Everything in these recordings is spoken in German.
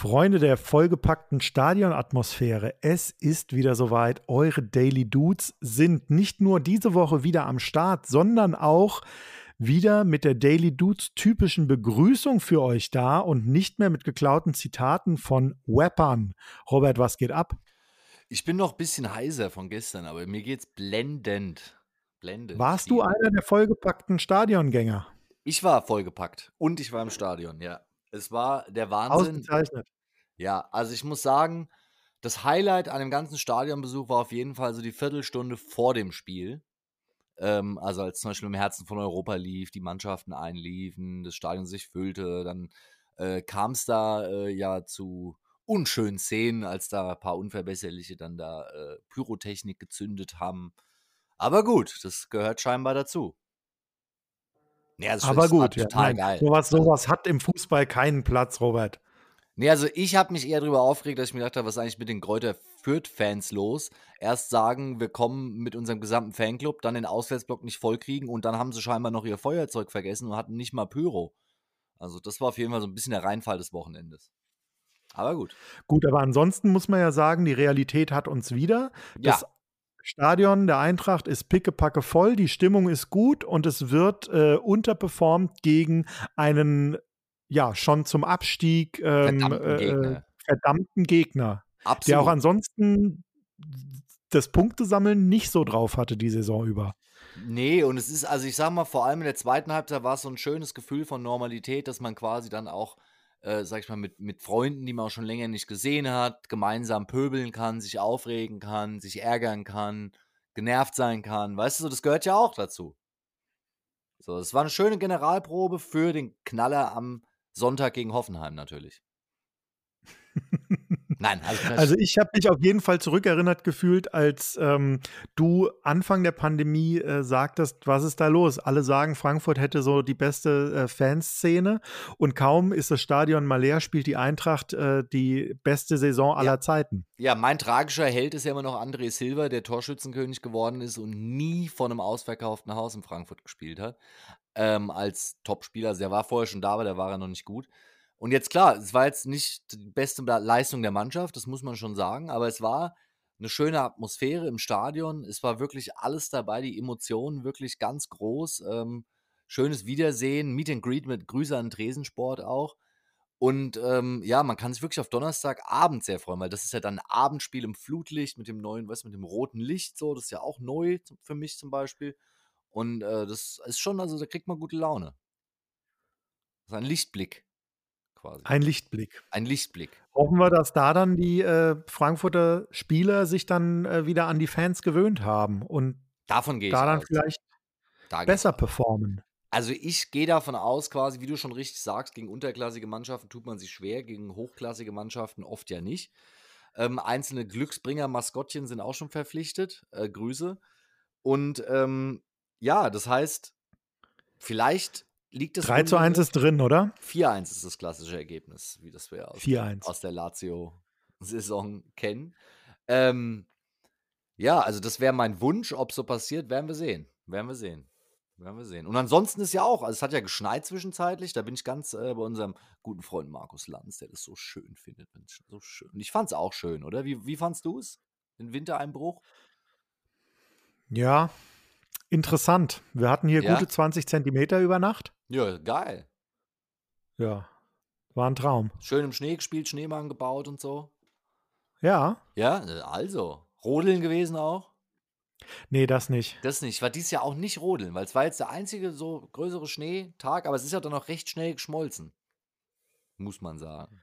Freunde der vollgepackten Stadionatmosphäre, es ist wieder soweit. Eure Daily Dudes sind nicht nur diese Woche wieder am Start, sondern auch wieder mit der Daily Dudes typischen Begrüßung für euch da und nicht mehr mit geklauten Zitaten von Weapon. Robert, was geht ab? Ich bin noch ein bisschen heiser von gestern, aber mir geht's blendend. blendend. Warst du einer der vollgepackten Stadiongänger? Ich war vollgepackt und ich war im Stadion, ja. Es war der Wahnsinn. Ausgezeichnet. Ja, also ich muss sagen, das Highlight an dem ganzen Stadionbesuch war auf jeden Fall so die Viertelstunde vor dem Spiel. Ähm, also als zum Beispiel im Herzen von Europa lief, die Mannschaften einliefen, das Stadion sich füllte, dann äh, kam es da äh, ja zu unschönen Szenen, als da ein paar Unverbesserliche dann da äh, Pyrotechnik gezündet haben. Aber gut, das gehört scheinbar dazu. Ja, Aber gut, ja, total nein, geil. Sowas, sowas hat im Fußball keinen Platz, Robert. Nee, also ich habe mich eher darüber aufgeregt, dass ich mir gedacht habe, was ist eigentlich mit den Kräuter Fürth-Fans los? Erst sagen, wir kommen mit unserem gesamten Fanclub, dann den Auswärtsblock nicht vollkriegen und dann haben sie scheinbar noch ihr Feuerzeug vergessen und hatten nicht mal Pyro. Also das war auf jeden Fall so ein bisschen der Reinfall des Wochenendes. Aber gut. Gut, aber ansonsten muss man ja sagen, die Realität hat uns wieder. Das ja. Stadion der Eintracht ist pickepacke voll, die Stimmung ist gut und es wird äh, unterperformt gegen einen, ja, schon zum Abstieg ähm, verdammten, äh, Gegner. Äh, verdammten Gegner. Absolut. Der auch ansonsten das Punktesammeln nicht so drauf hatte die Saison über. Nee, und es ist, also ich sag mal, vor allem in der zweiten Halbzeit war es so ein schönes Gefühl von Normalität, dass man quasi dann auch äh, sag ich mal, mit, mit Freunden, die man auch schon länger nicht gesehen hat, gemeinsam pöbeln kann, sich aufregen kann, sich ärgern kann, genervt sein kann. Weißt du, das gehört ja auch dazu. So, das war eine schöne Generalprobe für den Knaller am Sonntag gegen Hoffenheim natürlich. Nein, also, also ich habe mich auf jeden Fall zurückerinnert gefühlt, als ähm, du Anfang der Pandemie äh, sagtest, was ist da los? Alle sagen, Frankfurt hätte so die beste äh, Fanszene und kaum ist das Stadion mal leer, spielt die Eintracht äh, die beste Saison aller ja. Zeiten. Ja, mein tragischer Held ist ja immer noch André Silva, der Torschützenkönig geworden ist und nie von einem ausverkauften Haus in Frankfurt gespielt hat. Ähm, als Topspieler. Also der war vorher schon da, aber der war ja noch nicht gut. Und jetzt klar, es war jetzt nicht die beste Leistung der Mannschaft, das muss man schon sagen, aber es war eine schöne Atmosphäre im Stadion. Es war wirklich alles dabei, die Emotionen wirklich ganz groß. Ähm, schönes Wiedersehen, Meet and Greet mit Grüße an Tresensport auch. Und ähm, ja, man kann sich wirklich auf Donnerstagabend sehr freuen, weil das ist ja dann ein Abendspiel im Flutlicht mit dem neuen, was mit dem roten Licht so. Das ist ja auch neu für mich zum Beispiel. Und äh, das ist schon, also da kriegt man gute Laune. Das ist ein Lichtblick quasi. Ein Lichtblick. Ein Lichtblick. Hoffen wir, dass da dann die äh, Frankfurter Spieler sich dann äh, wieder an die Fans gewöhnt haben und Davon gehe da dann aus. vielleicht da besser performen. Also ich gehe davon aus, quasi, wie du schon richtig sagst, gegen unterklassige Mannschaften tut man sich schwer, gegen hochklassige Mannschaften oft ja nicht. Ähm, einzelne Glücksbringer-Maskottchen sind auch schon verpflichtet. Äh, Grüße. Und ähm, ja, das heißt, vielleicht liegt es. 3 zu 1 ist drin, oder? 4-1 ist das klassische Ergebnis, wie das wir aus, aus der Lazio-Saison kennen. Ähm, ja, also das wäre mein Wunsch. Ob so passiert, werden wir sehen. Werden wir sehen. Werden wir sehen. Und ansonsten ist ja auch, also es hat ja geschneit zwischenzeitlich. Da bin ich ganz äh, bei unserem guten Freund Markus Lanz, der das so schön findet. So schön. Und ich fand es auch schön, oder? Wie, wie fandst du es? Den Wintereinbruch? Ja, interessant. Wir hatten hier ja? gute 20 Zentimeter über Nacht. Ja, geil. Ja, war ein Traum. Schön im Schnee gespielt, Schneemann gebaut und so. Ja. Ja, also. Rodeln gewesen auch? Nee, das nicht. Das nicht. War dieses Jahr auch nicht Rodeln, weil es war jetzt der einzige so größere Schneetag, aber es ist ja dann auch recht schnell geschmolzen. Muss man sagen.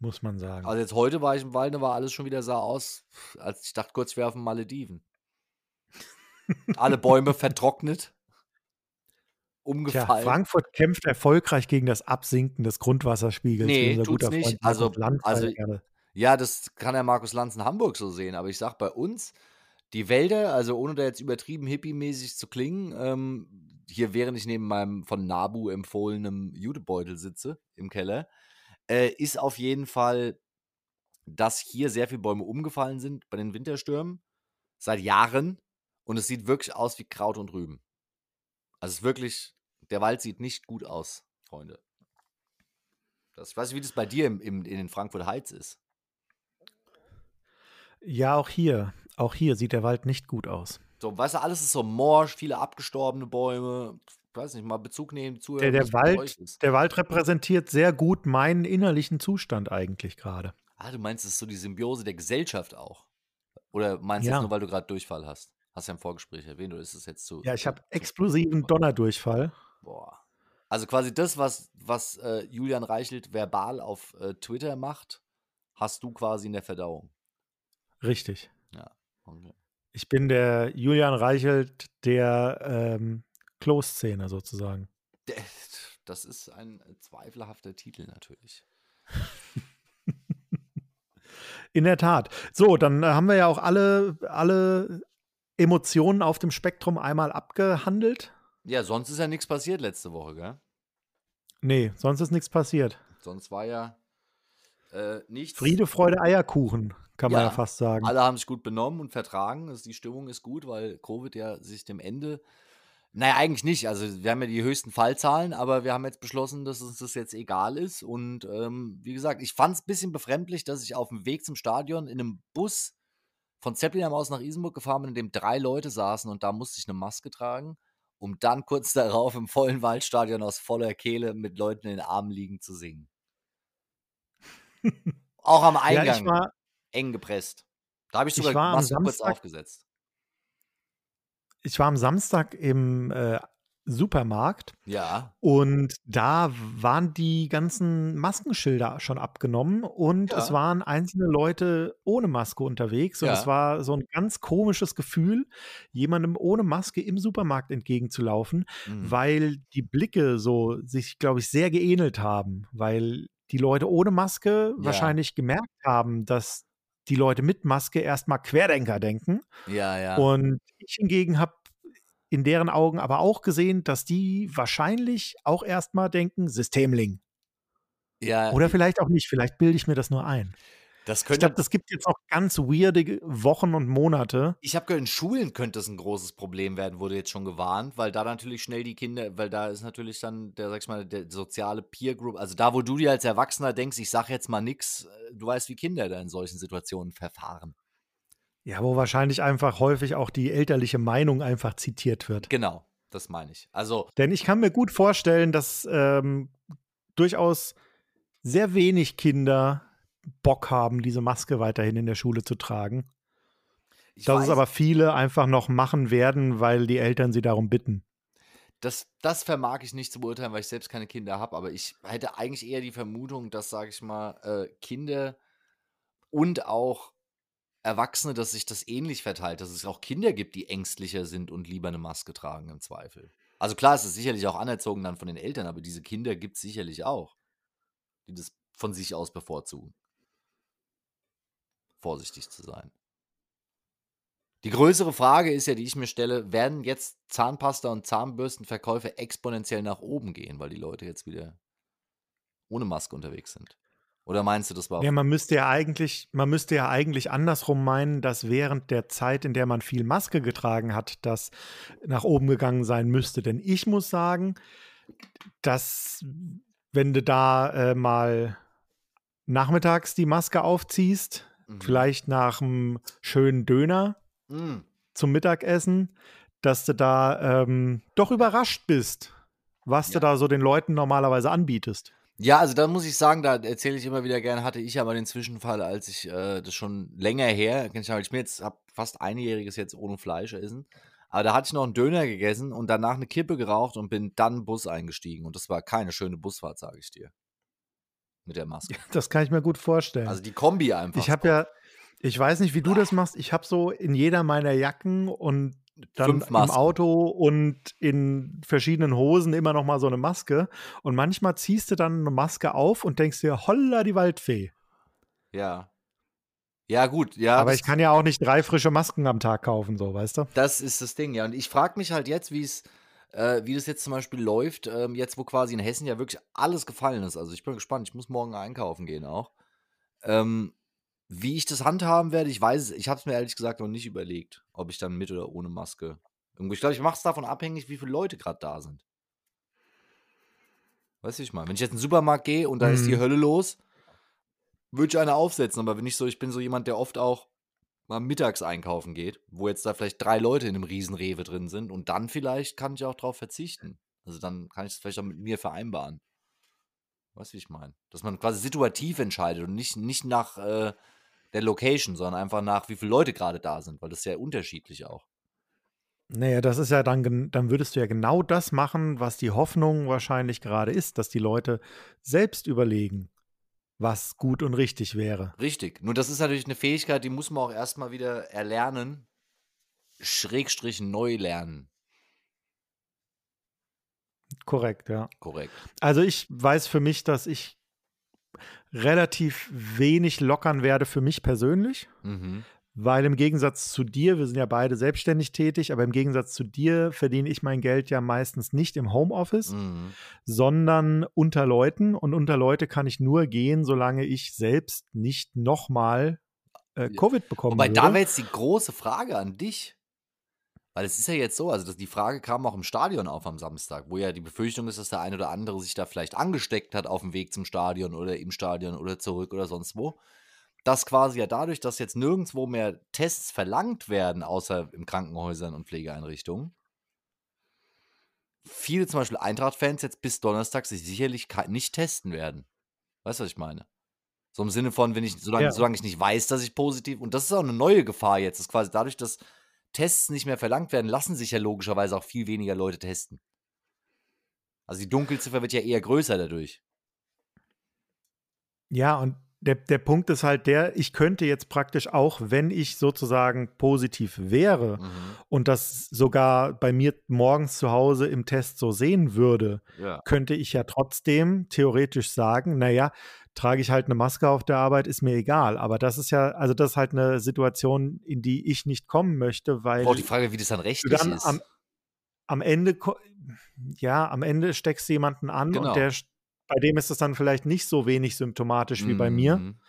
Muss man sagen. Also jetzt heute war ich im Wald, da war alles schon wieder sah aus, als ich dachte kurz, ich wäre auf den Malediven. Alle Bäume vertrocknet umgefallen. Tja, Frankfurt kämpft erfolgreich gegen das Absinken des Grundwasserspiegels. Nee, tut's nicht. Also, also ja, das kann der Markus Lanz in Hamburg so sehen, aber ich sag bei uns, die Wälder, also ohne da jetzt übertrieben hippie-mäßig zu klingen, ähm, hier während ich neben meinem von Nabu empfohlenen Judebeutel sitze im Keller, äh, ist auf jeden Fall, dass hier sehr viele Bäume umgefallen sind bei den Winterstürmen seit Jahren und es sieht wirklich aus wie Kraut und Rüben. Also es ist wirklich, der Wald sieht nicht gut aus, Freunde. Das, ich weiß nicht, wie das bei dir im, im, in den Frankfurt Heights ist. Ja, auch hier. Auch hier sieht der Wald nicht gut aus. So, weißt du, alles ist so morsch, viele abgestorbene Bäume. Ich weiß nicht, mal Bezug nehmen zu. Der, der, Wald, der Wald repräsentiert sehr gut meinen innerlichen Zustand eigentlich gerade. Ah, du meinst, es ist so die Symbiose der Gesellschaft auch? Oder meinst du ja. das nur, weil du gerade Durchfall hast? Hast ja im Vorgespräch erwähnt, oder ist es jetzt zu. Ja, ich habe explosiven Donnerdurchfall. Boah. Also quasi das, was, was äh, Julian Reichelt verbal auf äh, Twitter macht, hast du quasi in der Verdauung. Richtig. Ja, okay. Ich bin der Julian Reichelt der ähm, Klo-Szene sozusagen. Das ist ein zweifelhafter Titel natürlich. In der Tat. So, dann äh, haben wir ja auch alle, alle Emotionen auf dem Spektrum einmal abgehandelt. Ja, sonst ist ja nichts passiert letzte Woche, gell? Nee, sonst ist nichts passiert. Sonst war ja äh, nichts. Friede, Freude, Eierkuchen, kann ja, man ja fast sagen. Alle haben sich gut benommen und vertragen. Also die Stimmung ist gut, weil Covid ja sich dem Ende. Naja, eigentlich nicht. Also, wir haben ja die höchsten Fallzahlen, aber wir haben jetzt beschlossen, dass uns das jetzt egal ist. Und ähm, wie gesagt, ich fand es ein bisschen befremdlich, dass ich auf dem Weg zum Stadion in einem Bus von Zeppelin aus nach Isenburg gefahren bin, in dem drei Leute saßen und da musste ich eine Maske tragen, um dann kurz darauf im vollen Waldstadion aus voller Kehle mit Leuten in den Armen liegen zu singen. Auch am Eingang ja, war, eng gepresst. Da habe ich sogar ich Maske kurz aufgesetzt. Ich war am Samstag im äh, Supermarkt. Ja. Und da waren die ganzen Maskenschilder schon abgenommen und ja. es waren einzelne Leute ohne Maske unterwegs. Und ja. es war so ein ganz komisches Gefühl, jemandem ohne Maske im Supermarkt entgegenzulaufen, mhm. weil die Blicke so sich, glaube ich, sehr geähnelt haben, weil die Leute ohne Maske ja. wahrscheinlich gemerkt haben, dass die Leute mit Maske erstmal Querdenker denken. Ja, ja. Und ich hingegen habe in deren Augen aber auch gesehen, dass die wahrscheinlich auch erstmal denken, Systemling. Ja. Oder vielleicht auch nicht, vielleicht bilde ich mir das nur ein. ich glaube, das gibt jetzt auch ganz weirde Wochen und Monate. Ich habe gehört, in Schulen könnte es ein großes Problem werden, wurde jetzt schon gewarnt, weil da natürlich schnell die Kinder, weil da ist natürlich dann der, sag ich mal, der soziale Peer Group, also da, wo du dir als Erwachsener denkst, ich sage jetzt mal nichts, äh, du weißt, wie Kinder da in solchen Situationen verfahren. Ja, wo wahrscheinlich einfach häufig auch die elterliche Meinung einfach zitiert wird. Genau, das meine ich. Also. Denn ich kann mir gut vorstellen, dass ähm, durchaus sehr wenig Kinder Bock haben, diese Maske weiterhin in der Schule zu tragen. Ich dass weiß, es aber viele einfach noch machen werden, weil die Eltern sie darum bitten. Das, das vermag ich nicht zu beurteilen, weil ich selbst keine Kinder habe, aber ich hätte eigentlich eher die Vermutung, dass, sage ich mal, äh, Kinder und auch Erwachsene, dass sich das ähnlich verteilt, dass es auch Kinder gibt, die ängstlicher sind und lieber eine Maske tragen im Zweifel. Also klar, es ist sicherlich auch anerzogen dann von den Eltern, aber diese Kinder gibt es sicherlich auch, die das von sich aus bevorzugen. Vorsichtig zu sein. Die größere Frage ist ja, die ich mir stelle, werden jetzt Zahnpasta und Zahnbürstenverkäufe exponentiell nach oben gehen, weil die Leute jetzt wieder ohne Maske unterwegs sind? Oder meinst du, das war? Ja, man müsste ja eigentlich, man müsste ja eigentlich andersrum meinen, dass während der Zeit, in der man viel Maske getragen hat, das nach oben gegangen sein müsste. Denn ich muss sagen, dass wenn du da äh, mal nachmittags die Maske aufziehst, mhm. vielleicht nach einem schönen Döner mhm. zum Mittagessen, dass du da ähm, doch überrascht bist, was ja. du da so den Leuten normalerweise anbietest. Ja, also da muss ich sagen, da erzähle ich immer wieder gerne, hatte ich ja mal den Zwischenfall, als ich äh, das schon länger her, ich mir jetzt habe fast einjähriges jetzt ohne Fleisch essen, aber da hatte ich noch einen Döner gegessen und danach eine Kippe geraucht und bin dann Bus eingestiegen und das war keine schöne Busfahrt, sage ich dir. Mit der Maske. Das kann ich mir gut vorstellen. Also die Kombi einfach. Ich habe ja, ich weiß nicht, wie du das machst. Ich habe so in jeder meiner Jacken und dann im Auto und in verschiedenen Hosen immer noch mal so eine Maske. Und manchmal ziehst du dann eine Maske auf und denkst dir, holla die Waldfee. Ja. Ja, gut, ja. Aber ich kann ja auch nicht drei frische Masken am Tag kaufen, so, weißt du? Das ist das Ding, ja. Und ich frage mich halt jetzt, wie es, äh, wie das jetzt zum Beispiel läuft, ähm, jetzt wo quasi in Hessen ja wirklich alles gefallen ist. Also ich bin gespannt, ich muss morgen einkaufen gehen auch. Ähm, wie ich das handhaben werde, ich weiß es, ich habe es mir ehrlich gesagt noch nicht überlegt, ob ich dann mit oder ohne Maske. Ich glaube, ich mache es davon abhängig, wie viele Leute gerade da sind. Weißt du, ich mal. Wenn ich jetzt in den Supermarkt gehe und da ist die Mhm. Hölle los, würde ich eine aufsetzen. Aber wenn ich so, ich bin so jemand, der oft auch mal mittags einkaufen geht, wo jetzt da vielleicht drei Leute in einem riesen Rewe drin sind und dann vielleicht kann ich auch drauf verzichten. Also dann kann ich es vielleicht auch mit mir vereinbaren. Weißt du, wie ich meine? Dass man quasi situativ entscheidet und nicht, nicht nach äh, der Location, sondern einfach nach, wie viele Leute gerade da sind, weil das ist ja unterschiedlich auch. Naja, das ist ja dann, dann würdest du ja genau das machen, was die Hoffnung wahrscheinlich gerade ist, dass die Leute selbst überlegen, was gut und richtig wäre. Richtig. Nur das ist natürlich eine Fähigkeit, die muss man auch erstmal wieder erlernen, Schrägstrich neu lernen. Korrekt, ja. Korrekt. Also ich weiß für mich, dass ich relativ wenig lockern werde für mich persönlich, Mhm. weil im Gegensatz zu dir, wir sind ja beide selbstständig tätig, aber im Gegensatz zu dir verdiene ich mein Geld ja meistens nicht im Homeoffice, Mhm. sondern unter Leuten. Und unter Leute kann ich nur gehen, solange ich selbst nicht nochmal äh, Covid bekommen Wobei, würde. da wäre jetzt die große Frage an dich. Weil es ist ja jetzt so, also das, die Frage kam auch im Stadion auf am Samstag, wo ja die Befürchtung ist, dass der eine oder andere sich da vielleicht angesteckt hat auf dem Weg zum Stadion oder im Stadion oder zurück oder sonst wo. Dass quasi ja dadurch, dass jetzt nirgendwo mehr Tests verlangt werden, außer in Krankenhäusern und Pflegeeinrichtungen, viele zum Beispiel Eintracht-Fans jetzt bis Donnerstag sich sicherlich nicht testen werden. Weißt du, was ich meine? So im Sinne von, wenn ich, solange, Ja. solange ich nicht weiß, dass ich positiv, und das ist auch eine neue Gefahr jetzt, ist quasi dadurch, dass Tests nicht mehr verlangt werden, lassen sich ja logischerweise auch viel weniger Leute testen. Also die Dunkelziffer wird ja eher größer dadurch. Ja, und der, der Punkt ist halt der, ich könnte jetzt praktisch auch, wenn ich sozusagen positiv wäre Mhm. und das sogar bei mir morgens zu Hause im Test so sehen würde, Ja. könnte ich ja trotzdem theoretisch sagen, naja, trage ich halt eine Maske auf der Arbeit, ist mir egal. Aber das ist ja, also das ist halt eine Situation, in die ich nicht kommen möchte, weil Auch die Frage, wie das dann rechtlich dann ist. am, am Ende, ja, am Ende steckst du jemanden an Genau. und der, bei dem ist es dann vielleicht nicht so wenig symptomatisch wie bei mir. Mhm.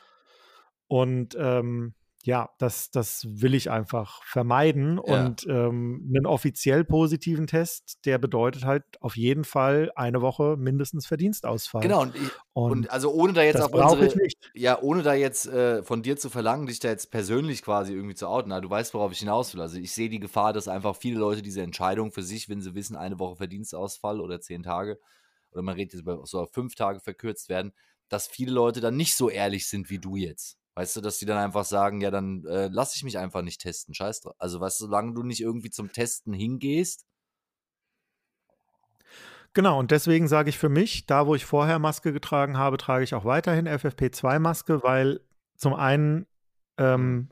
Und ähm, ja, das, das will ich einfach vermeiden. Ja. Und ähm, einen offiziell positiven Test, der bedeutet halt auf jeden Fall eine Woche mindestens Verdienstausfall. Genau, und, ich, Und, und also ohne da jetzt auf unsere, ja, ohne da jetzt äh, von dir zu verlangen, dich da jetzt persönlich quasi irgendwie zu outen, na, du weißt, worauf ich hinaus will. Also ich sehe die Gefahr, dass einfach viele Leute diese Entscheidung für sich, wenn sie wissen, eine Woche Verdienstausfall oder zehn Tage, oder man redet jetzt über so fünf Tage verkürzt werden, dass viele Leute dann nicht so ehrlich sind wie du jetzt. Weißt du, dass die dann einfach sagen, ja, dann äh, lass ich mich einfach nicht testen, scheiß drauf. Also, weißt du, solange du nicht irgendwie zum Testen hingehst, Genau, und deswegen sage ich für mich, da wo ich vorher Maske getragen habe, trage ich auch weiterhin FFP2-Maske, weil zum einen, ähm,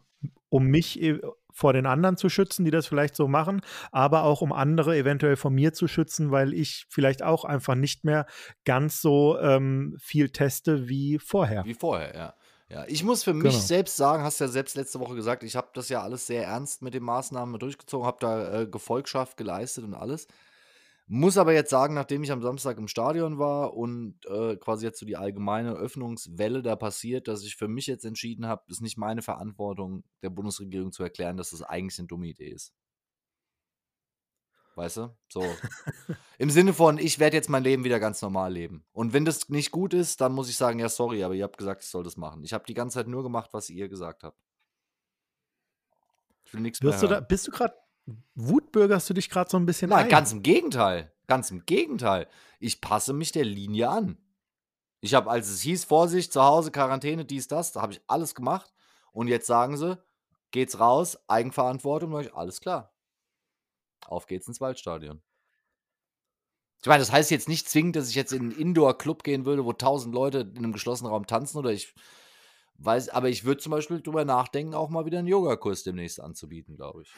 um mich e- vor den anderen zu schützen, die das vielleicht so machen, aber auch um andere eventuell von mir zu schützen, weil ich vielleicht auch einfach nicht mehr ganz so ähm, viel teste wie vorher. Wie vorher, ja. Ja, ich muss für mich Genau. selbst sagen, hast ja selbst letzte Woche gesagt, ich habe das ja alles sehr ernst mit den Maßnahmen durchgezogen, habe da äh, Gefolgschaft geleistet und alles. Muss aber jetzt sagen, nachdem ich am Samstag im Stadion war und äh, quasi jetzt so die allgemeine Öffnungswelle da passiert, dass ich für mich jetzt entschieden habe, es ist nicht meine Verantwortung, der Bundesregierung zu erklären, dass das eigentlich eine dumme Idee ist. Weißt du? So. Im Sinne von, ich werde jetzt mein Leben wieder ganz normal leben. Und wenn das nicht gut ist, dann muss ich sagen, ja, sorry, aber ihr habt gesagt, ich soll das machen. Ich habe die ganze Zeit nur gemacht, was ihr gesagt habt. Ich will nichts mehr Wirst du da, bist du gerade, wutbürgerst du dich gerade so ein bisschen Nein, ein? ganz im Gegenteil. Ganz im Gegenteil. Ich passe mich der Linie an. Ich habe, als es hieß, Vorsicht, zu Hause, Quarantäne, dies, das, da habe ich alles gemacht. Und jetzt sagen sie, geht's raus, Eigenverantwortung, ich, alles klar. Auf geht's ins Waldstadion. Ich meine, das heißt jetzt nicht zwingend, dass ich jetzt in einen Indoor-Club gehen würde, wo tausend Leute in einem geschlossenen Raum tanzen oder ich weiß, aber ich würde zum Beispiel drüber nachdenken, auch mal wieder einen Yogakurs demnächst anzubieten, glaube ich.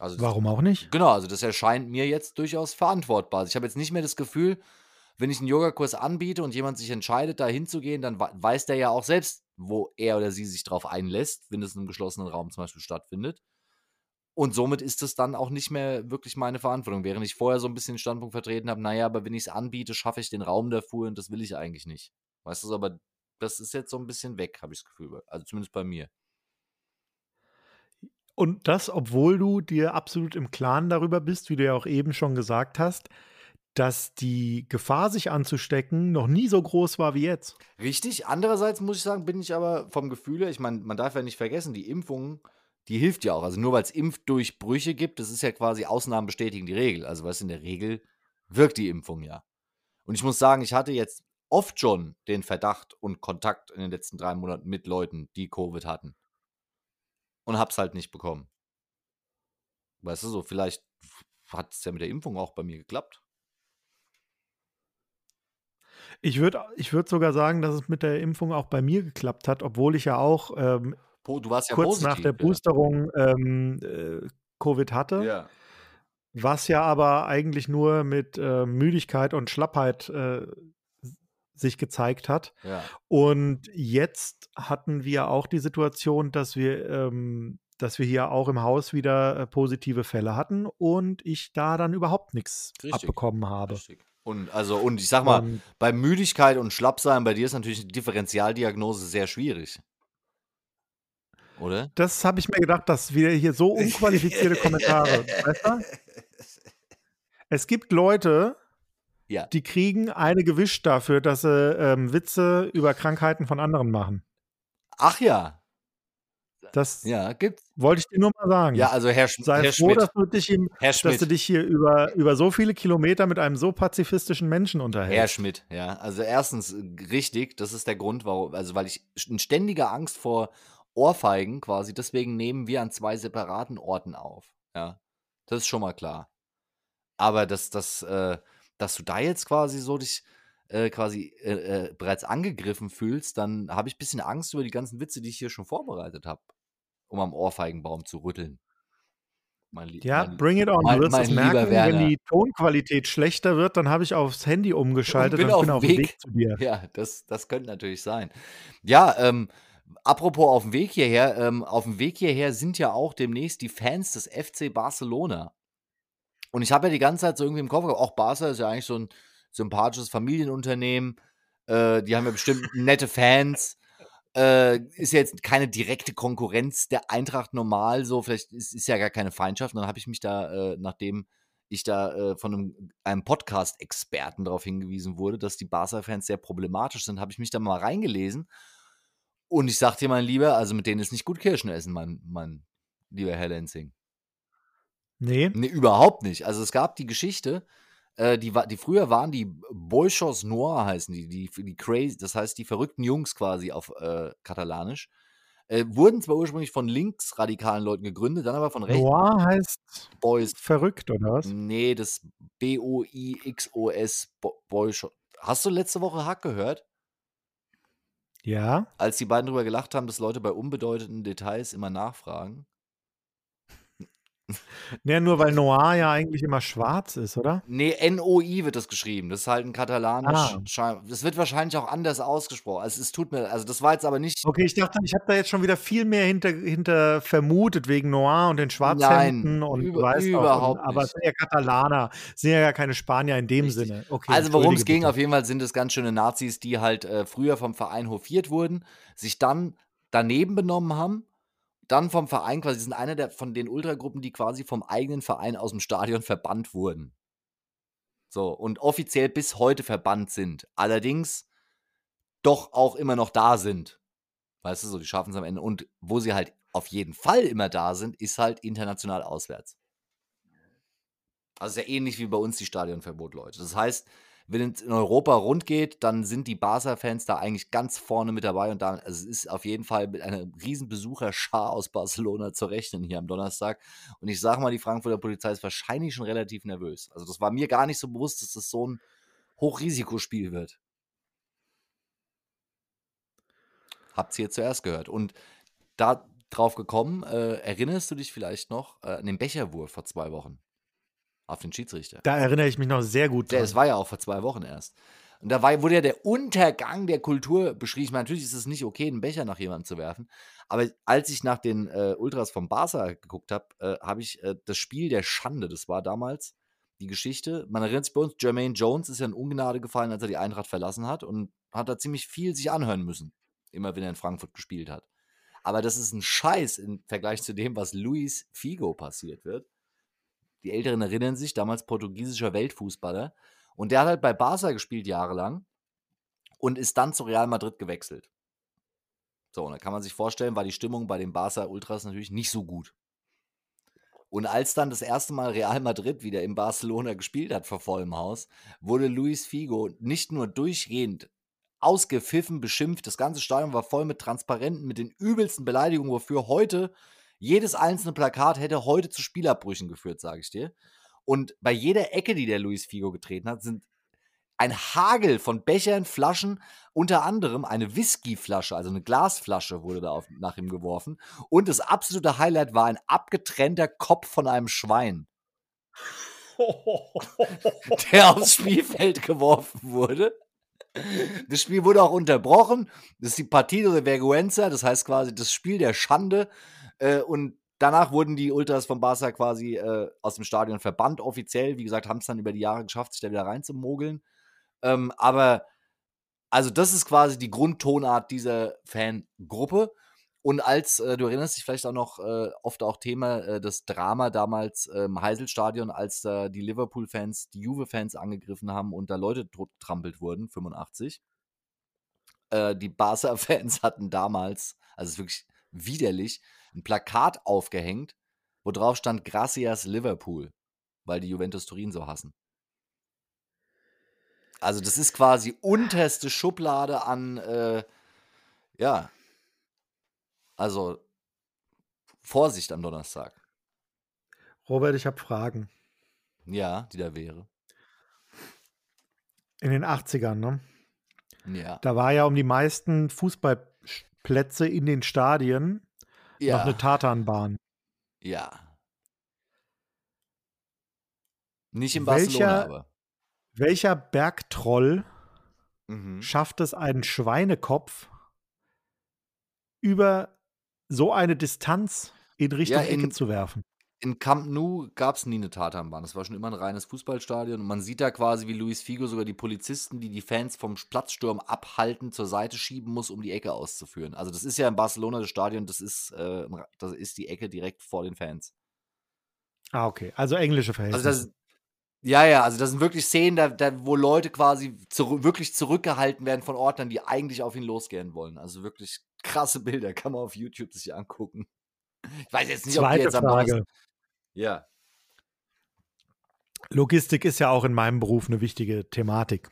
Also das- Warum auch nicht? Genau, also das erscheint mir jetzt durchaus verantwortbar. Ich habe jetzt nicht mehr das Gefühl, wenn ich einen Yogakurs anbiete und jemand sich entscheidet, da hinzugehen, dann weiß der ja auch selbst, wo er oder sie sich drauf einlässt, wenn es in einem geschlossenen Raum zum Beispiel stattfindet. Und somit ist es dann auch nicht mehr wirklich meine Verantwortung. Während ich vorher so ein bisschen den Standpunkt vertreten habe, naja, aber wenn ich es anbiete, schaffe ich den Raum dafür und das will ich eigentlich nicht. Weißt du, aber das ist jetzt so ein bisschen weg, habe ich das Gefühl. Also zumindest bei mir. Und das, obwohl du dir absolut im Klaren darüber bist, wie du ja auch eben schon gesagt hast, dass die Gefahr, sich anzustecken, noch nie so groß war wie jetzt. Richtig. Andererseits muss ich sagen, bin ich aber vom Gefühl her, ich meine, man darf ja nicht vergessen, die Impfung, die hilft ja auch. Also nur weil es Impfdurchbrüche gibt, das ist ja quasi Ausnahmen bestätigen die Regel. Also was in der Regel wirkt die Impfung ja. Und ich muss sagen, ich hatte jetzt oft schon den Verdacht und Kontakt in den letzten drei Monaten mit Leuten, die Covid hatten. Und hab's halt nicht bekommen. Weißt du so, vielleicht hat es ja mit der Impfung auch bei mir geklappt. Ich würde ich würd sogar sagen, dass es mit der Impfung auch bei mir geklappt hat, obwohl ich ja auch ähm, du warst ja kurz positiv, nach der Boosterung ähm, äh, Covid hatte. Ja. Was ja aber eigentlich nur mit äh, Müdigkeit und Schlappheit äh, sich gezeigt hat. Ja. Und jetzt hatten wir auch die Situation, dass wir, ähm, dass wir hier auch im Haus wieder äh, positive Fälle hatten und ich da dann überhaupt nichts abbekommen habe. Richtig. Und also, und ich sag mal, um, bei Müdigkeit und Schlappsein, bei dir ist natürlich die Differentialdiagnose sehr schwierig. Oder? Das habe ich mir gedacht, dass wir hier so unqualifizierte Kommentare. weißt du? Es gibt Leute, ja. die kriegen eine gewischt dafür, dass sie ähm, Witze über Krankheiten von anderen machen. Ach ja. Das ja, gibt's. wollte ich dir nur mal sagen. Ja, also Herr, Sch Sei Herr froh, Schmidt. Dass du, dich im, dass du dich hier über, über so viele Kilometer mit einem so pazifistischen Menschen unterhältst. Herr Schmidt, ja. Also erstens richtig, das ist der Grund, warum, also weil ich in ständiger Angst vor Ohrfeigen quasi, deswegen nehmen wir an zwei separaten Orten auf. Ja. Das ist schon mal klar. Aber dass, dass, äh, dass du da jetzt quasi so dich äh, quasi äh, äh bereits angegriffen fühlst, dann habe ich ein bisschen Angst über die ganzen Witze, die ich hier schon vorbereitet habe um am Ohrfeigenbaum zu rütteln. Mein, ja, mein, bring it on. Mein, du wirst es merken, wenn die Tonqualität schlechter wird, dann habe ich aufs Handy umgeschaltet und bin, und bin auf, dem Weg. Weg. zu dir. Ja, das, das könnte natürlich sein. Ja, ähm, apropos auf dem Weg hierher, ähm, auf dem Weg hierher sind ja auch demnächst die Fans des FC Barcelona. Und ich habe ja die ganze Zeit so irgendwie im Kopf gehabt, auch Barca ist ja eigentlich so ein sympathisches Familienunternehmen. Äh, die haben ja bestimmt nette Fans. Äh, ist ja jetzt keine direkte Konkurrenz der Eintracht normal, so vielleicht ist, ist ja gar keine Feindschaft. Und dann habe ich mich da, äh, nachdem ich da äh, von einem, einem Podcast-Experten darauf hingewiesen wurde, dass die Barca-Fans sehr problematisch sind, habe ich mich da mal reingelesen. Und ich sag dir, mein Lieber, also mit denen ist nicht gut Kirschen essen, mein, mein lieber Herr Lenzing. Nee. Nee, überhaupt nicht. Also es gab die Geschichte, äh, die, die früher waren die Bolchos Noir heißen die, die, die crazy, das heißt die verrückten Jungs quasi auf äh, Katalanisch. Äh, wurden zwar ursprünglich von linksradikalen Leuten gegründet, dann aber von rechts. Noir heißt Boys. verrückt, oder was? Nee, das B-O-I-X-O-S Bolchos. Hast du letzte Woche Hack gehört? Ja. Als die beiden darüber gelacht haben, dass Leute bei unbedeutenden Details immer nachfragen. Ja, nur weil Noir ja eigentlich immer schwarz ist, oder? Nee, N-O-I wird das geschrieben. Das ist halt ein katalanisch. Ah. Das wird wahrscheinlich auch anders ausgesprochen. Also, es tut mir, also das war jetzt aber nicht. Okay, ich dachte, ich habe da jetzt schon wieder viel mehr hinter, hinter vermutet, wegen Noir und den Schwarzhemden Nein, und über, weißt überhaupt auch, und, Aber es sind ja Katalaner, sind ja keine Spanier in dem Richtig. Sinne. Okay, also worum es ging, auf jeden Fall sind es ganz schöne Nazis, die halt äh, früher vom Verein hofiert wurden, sich dann daneben benommen haben dann vom Verein quasi, sind einer der, von den Ultragruppen, die quasi vom eigenen Verein aus dem Stadion verbannt wurden. So, und offiziell bis heute verbannt sind. Allerdings doch auch immer noch da sind. Weißt du, so, die schaffen es am Ende. Und wo sie halt auf jeden Fall immer da sind, ist halt international auswärts. Also sehr ähnlich wie bei uns die Stadionverbot, Leute. Das heißt, wenn es in Europa rund geht, dann sind die Barca-Fans da eigentlich ganz vorne mit dabei und da, also es ist auf jeden Fall mit einer riesen Besucherschar aus Barcelona zu rechnen hier am Donnerstag. Und ich sage mal, die Frankfurter Polizei ist wahrscheinlich schon relativ nervös. Also das war mir gar nicht so bewusst, dass das so ein Hochrisikospiel wird. Habt ihr zuerst gehört. Und da drauf gekommen, äh, erinnerst du dich vielleicht noch äh, an den Becherwurf vor zwei Wochen? Auf den Schiedsrichter. Da erinnere ich mich noch sehr gut dran. Das war ja auch vor zwei Wochen erst. Und da war, wurde ja der Untergang der Kultur beschrieben. Ich meine, natürlich ist es nicht okay, einen Becher nach jemandem zu werfen. Aber als ich nach den äh, Ultras vom Barca geguckt habe, äh, habe ich äh, das Spiel der Schande, das war damals die Geschichte. Man erinnert sich bei uns, Jermaine Jones ist ja in Ungnade gefallen, als er die Eintracht verlassen hat und hat da ziemlich viel sich anhören müssen. Immer wenn er in Frankfurt gespielt hat. Aber das ist ein Scheiß im Vergleich zu dem, was Luis Figo passiert wird. Die Älteren erinnern sich, damals portugiesischer Weltfußballer. Und der hat halt bei Barca gespielt jahrelang und ist dann zu Real Madrid gewechselt. So, und da kann man sich vorstellen, war die Stimmung bei den Barca Ultras natürlich nicht so gut. Und als dann das erste Mal Real Madrid wieder in Barcelona gespielt hat vor vollem Haus, wurde Luis Figo nicht nur durchgehend ausgepfiffen, beschimpft. Das ganze Stadion war voll mit Transparenten, mit den übelsten Beleidigungen, wofür heute jedes einzelne Plakat hätte heute zu Spielabbrüchen geführt, sage ich dir. Und bei jeder Ecke, die der Luis Figo getreten hat, sind ein Hagel von Bechern, Flaschen, unter anderem eine Whiskyflasche, also eine Glasflasche wurde da auf, nach ihm geworfen. Und das absolute Highlight war ein abgetrennter Kopf von einem Schwein, der aufs Spielfeld geworfen wurde. Das Spiel wurde auch unterbrochen. Das ist die Partida de Vergüenza, das heißt quasi das Spiel der Schande. Äh, und danach wurden die Ultras von Barca quasi äh, aus dem Stadion verbannt, offiziell. Wie gesagt, haben es dann über die Jahre geschafft, sich da wieder reinzumogeln. Ähm, aber also das ist quasi die Grundtonart dieser Fangruppe. Und als, äh, du erinnerst dich vielleicht auch noch, äh, oft auch Thema, äh, das Drama damals im Heiselstadion, als da die Liverpool-Fans die Juve-Fans angegriffen haben und da Leute trampelt wurden, 85. Äh, die Barca-Fans hatten damals, also es ist wirklich widerlich, ein Plakat aufgehängt, wo drauf stand Gracias Liverpool, weil die Juventus Turin so hassen. Also das ist quasi unterste Schublade an, äh, ja, also Vorsicht am Donnerstag. Robert, ich habe Fragen. Ja, die da wäre. In den 80ern, ne? Ja. Da war ja um die meisten Fußballplätze in den Stadien ja. noch eine Tatanbahn. Ja. Nicht in Barcelona, welcher, aber. Welcher Bergtroll mhm. schafft es, einen Schweinekopf über so eine Distanz in Richtung ja, in, Ecke zu werfen? In Camp Nou gab es nie eine Tatanbahn. Das war schon immer ein reines Fußballstadion. Und man sieht da quasi, wie Luis Figo sogar die Polizisten, die die Fans vom Platzsturm abhalten, zur Seite schieben muss, um die Ecke auszuführen. Also das ist ja in Barcelona das Stadion, das ist, äh, das ist die Ecke direkt vor den Fans. Ah, okay. Also englische Verhältnisse. Also das, ja, ja, also das sind wirklich Szenen, da, da wo Leute quasi zu, wirklich zurückgehalten werden von Ordnern, die eigentlich auf ihn losgehen wollen. Also wirklich krasse Bilder, kann man auf YouTube sich angucken. Ich weiß jetzt nicht, Zweite ob die jetzt am Frage. Ja. Logistik ist ja auch in meinem Beruf eine wichtige Thematik.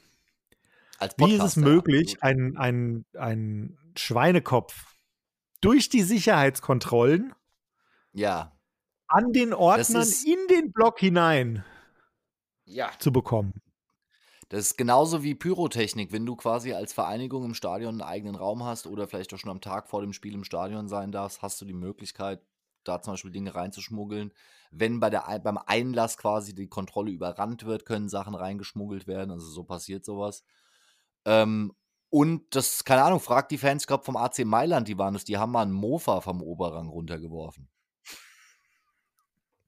Wie ist es möglich, einen ein Schweinekopf durch die Sicherheitskontrollen ja. an den Ordnern in den Block hinein ja. zu bekommen. Das ist genauso wie Pyrotechnik, wenn du quasi als Vereinigung im Stadion einen eigenen Raum hast oder vielleicht auch schon am Tag vor dem Spiel im Stadion sein darfst, hast du die Möglichkeit, da zum Beispiel Dinge reinzuschmuggeln. Wenn bei der, beim Einlass quasi die Kontrolle überrannt wird, können Sachen reingeschmuggelt werden. Also so passiert sowas. Ähm, und das, keine Ahnung, fragt die Fans, glaube vom AC Mailand, die waren es, die haben mal einen Mofa vom Oberrang runtergeworfen.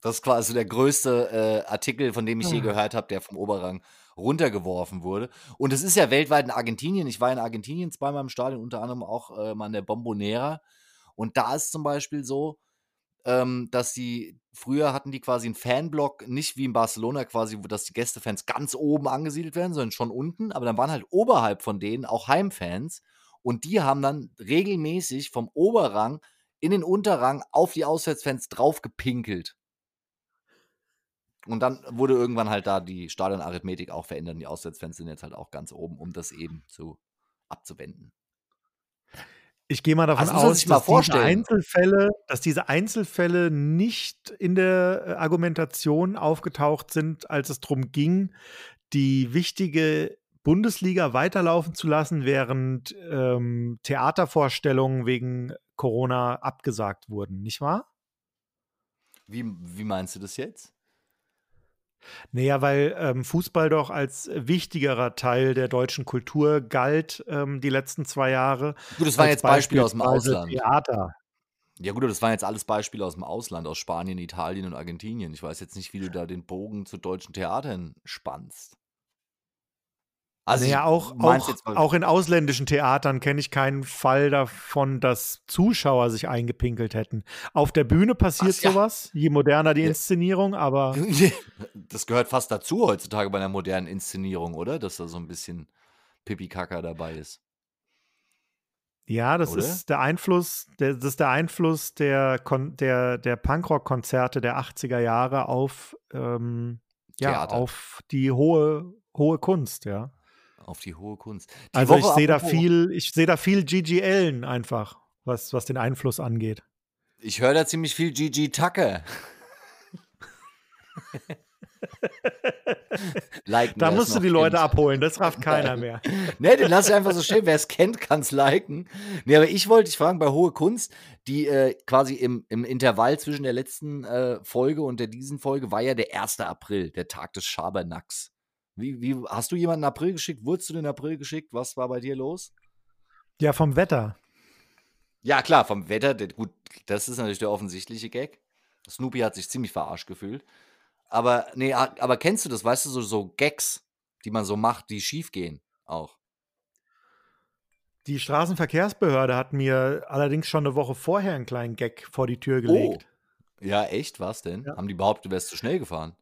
Das ist quasi der größte äh, Artikel, von dem ich je ah. gehört habe, der vom Oberrang runtergeworfen wurde. Und es ist ja weltweit in Argentinien. Ich war in Argentinien zweimal im Stadion, unter anderem auch äh, mal in der Bombonera. Und da ist zum Beispiel so, ähm, dass die, früher hatten die quasi einen Fanblock, nicht wie in Barcelona quasi, wo dass die Gästefans ganz oben angesiedelt werden, sondern schon unten. Aber dann waren halt oberhalb von denen auch Heimfans. Und die haben dann regelmäßig vom Oberrang in den Unterrang auf die Auswärtsfans draufgepinkelt. Und dann wurde irgendwann halt da die Stadionarithmetik auch verändert. Die Auswärtsfans sind jetzt halt auch ganz oben, um das eben zu abzuwenden. Ich gehe mal davon also, aus, dass diese, Einzelfälle, dass diese Einzelfälle nicht in der äh, Argumentation aufgetaucht sind, als es darum ging, die wichtige Bundesliga weiterlaufen zu lassen, während ähm, Theatervorstellungen wegen Corona abgesagt wurden, nicht wahr? Wie, wie meinst du das jetzt? Naja, weil ähm, Fußball doch als wichtigerer Teil der deutschen Kultur galt ähm, die letzten zwei Jahre. Gut, das waren jetzt Beispiele aus dem Ausland. Theater. Ja gut, das waren jetzt alles Beispiele aus dem Ausland, aus Spanien, Italien und Argentinien. Ich weiß jetzt nicht, wie du da den Bogen zu deutschen Theatern spannst. Also naja, auch, auch, auch in ausländischen Theatern kenne ich keinen Fall davon, dass Zuschauer sich eingepinkelt hätten. Auf der Bühne passiert Ach, ja. sowas, je moderner die Inszenierung, aber. Das gehört fast dazu heutzutage bei einer modernen Inszenierung, oder? Dass da so ein bisschen Pipi-Kaka dabei ist. Ja, das oder? ist der Einfluss, der, das ist der Einfluss der, der, der Punkrock-Konzerte der 80er Jahre auf, ähm, ja, auf die hohe, hohe Kunst, ja auf die hohe Kunst. Die also Woche ich sehe da viel, ich sehe da viel Gigi Allen einfach, was, was den Einfluss angeht. Ich höre da ziemlich viel Gigi Tucker. liken da musst du die Leute kennt. abholen, das rafft keiner mehr. ne, den lass ich einfach so stehen. Wer es kennt, kann es liken. Ne, aber ich wollte dich fragen, bei Hohe Kunst, die äh, quasi im, im Intervall zwischen der letzten äh, Folge und der diesen Folge war ja der 1. April, der Tag des Schabernacks. Wie, wie, hast du jemanden April geschickt? Wurdest du den April geschickt? Was war bei dir los? Ja, vom Wetter. Ja, klar, vom Wetter. Gut, das ist natürlich der offensichtliche Gag. Snoopy hat sich ziemlich verarscht gefühlt. Aber, nee, aber kennst du das, weißt du, so, so Gags, die man so macht, die schief gehen auch? Die Straßenverkehrsbehörde hat mir allerdings schon eine Woche vorher einen kleinen Gag vor die Tür gelegt. Oh. Ja, echt? Was denn? Ja. Haben die behauptet, du wärst zu schnell gefahren?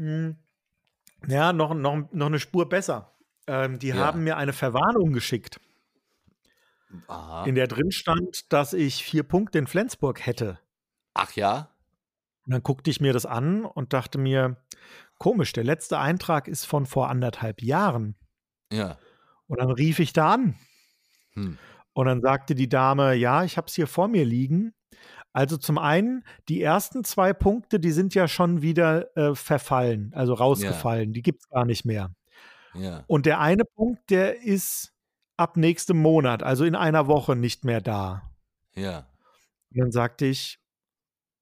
Hm. Ja, noch, noch, noch eine Spur besser. Ähm, die ja. haben mir eine Verwarnung geschickt, Aha. in der drin stand, dass ich vier Punkte in Flensburg hätte. Ach ja? Und dann guckte ich mir das an und dachte mir, komisch, der letzte Eintrag ist von vor anderthalb Jahren. Ja. Und dann rief ich da an. Hm. Und dann sagte die Dame, ja, ich habe es hier vor mir liegen. Also zum einen, die ersten zwei Punkte, die sind ja schon wieder äh, verfallen, also rausgefallen. Ja. Die gibt es gar nicht mehr. Ja. Und der eine Punkt, der ist ab nächstem Monat, also in einer Woche nicht mehr da. Ja. Und dann sagte ich,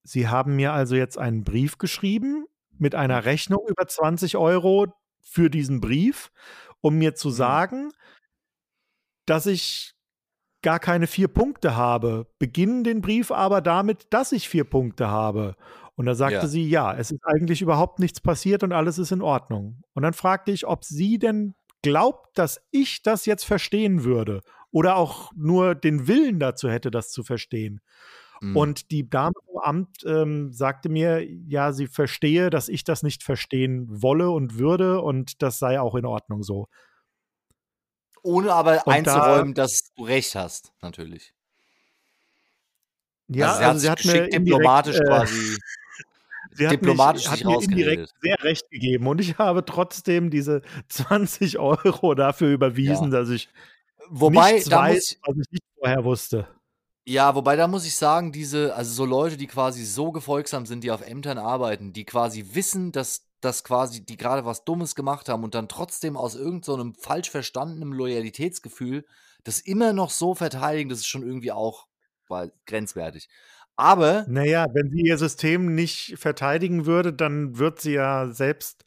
Sie haben mir also jetzt einen Brief geschrieben mit einer mhm. Rechnung über 20 Euro für diesen Brief, um mir zu mhm. sagen, dass ich gar keine vier Punkte habe, beginnen den Brief aber damit, dass ich vier Punkte habe. Und da sagte ja. sie, ja, es ist eigentlich überhaupt nichts passiert und alles ist in Ordnung. Und dann fragte ich, ob sie denn glaubt, dass ich das jetzt verstehen würde oder auch nur den Willen dazu hätte, das zu verstehen. Mhm. Und die Dame im Amt ähm, sagte mir, ja, sie verstehe, dass ich das nicht verstehen wolle und würde und das sei auch in Ordnung so. Ohne aber und einzuräumen, da, dass du recht hast, natürlich. Ja, also sie, also sie hat mir diplomatisch indirekt, äh, quasi. Sie hat, diplomatisch mich, hat mir indirekt sehr recht gegeben und ich habe trotzdem diese 20 Euro dafür überwiesen, ja. dass ich wobei, nichts da weiß, ich, was ich nicht vorher wusste. Ja, wobei da muss ich sagen, diese, also so Leute, die quasi so gefolgsam sind, die auf Ämtern arbeiten, die quasi wissen, dass dass quasi die gerade was Dummes gemacht haben und dann trotzdem aus irgendeinem so falsch verstandenen Loyalitätsgefühl das immer noch so verteidigen, das ist schon irgendwie auch weil, grenzwertig. Aber. Naja, wenn sie ihr System nicht verteidigen würde, dann wird sie ja selbst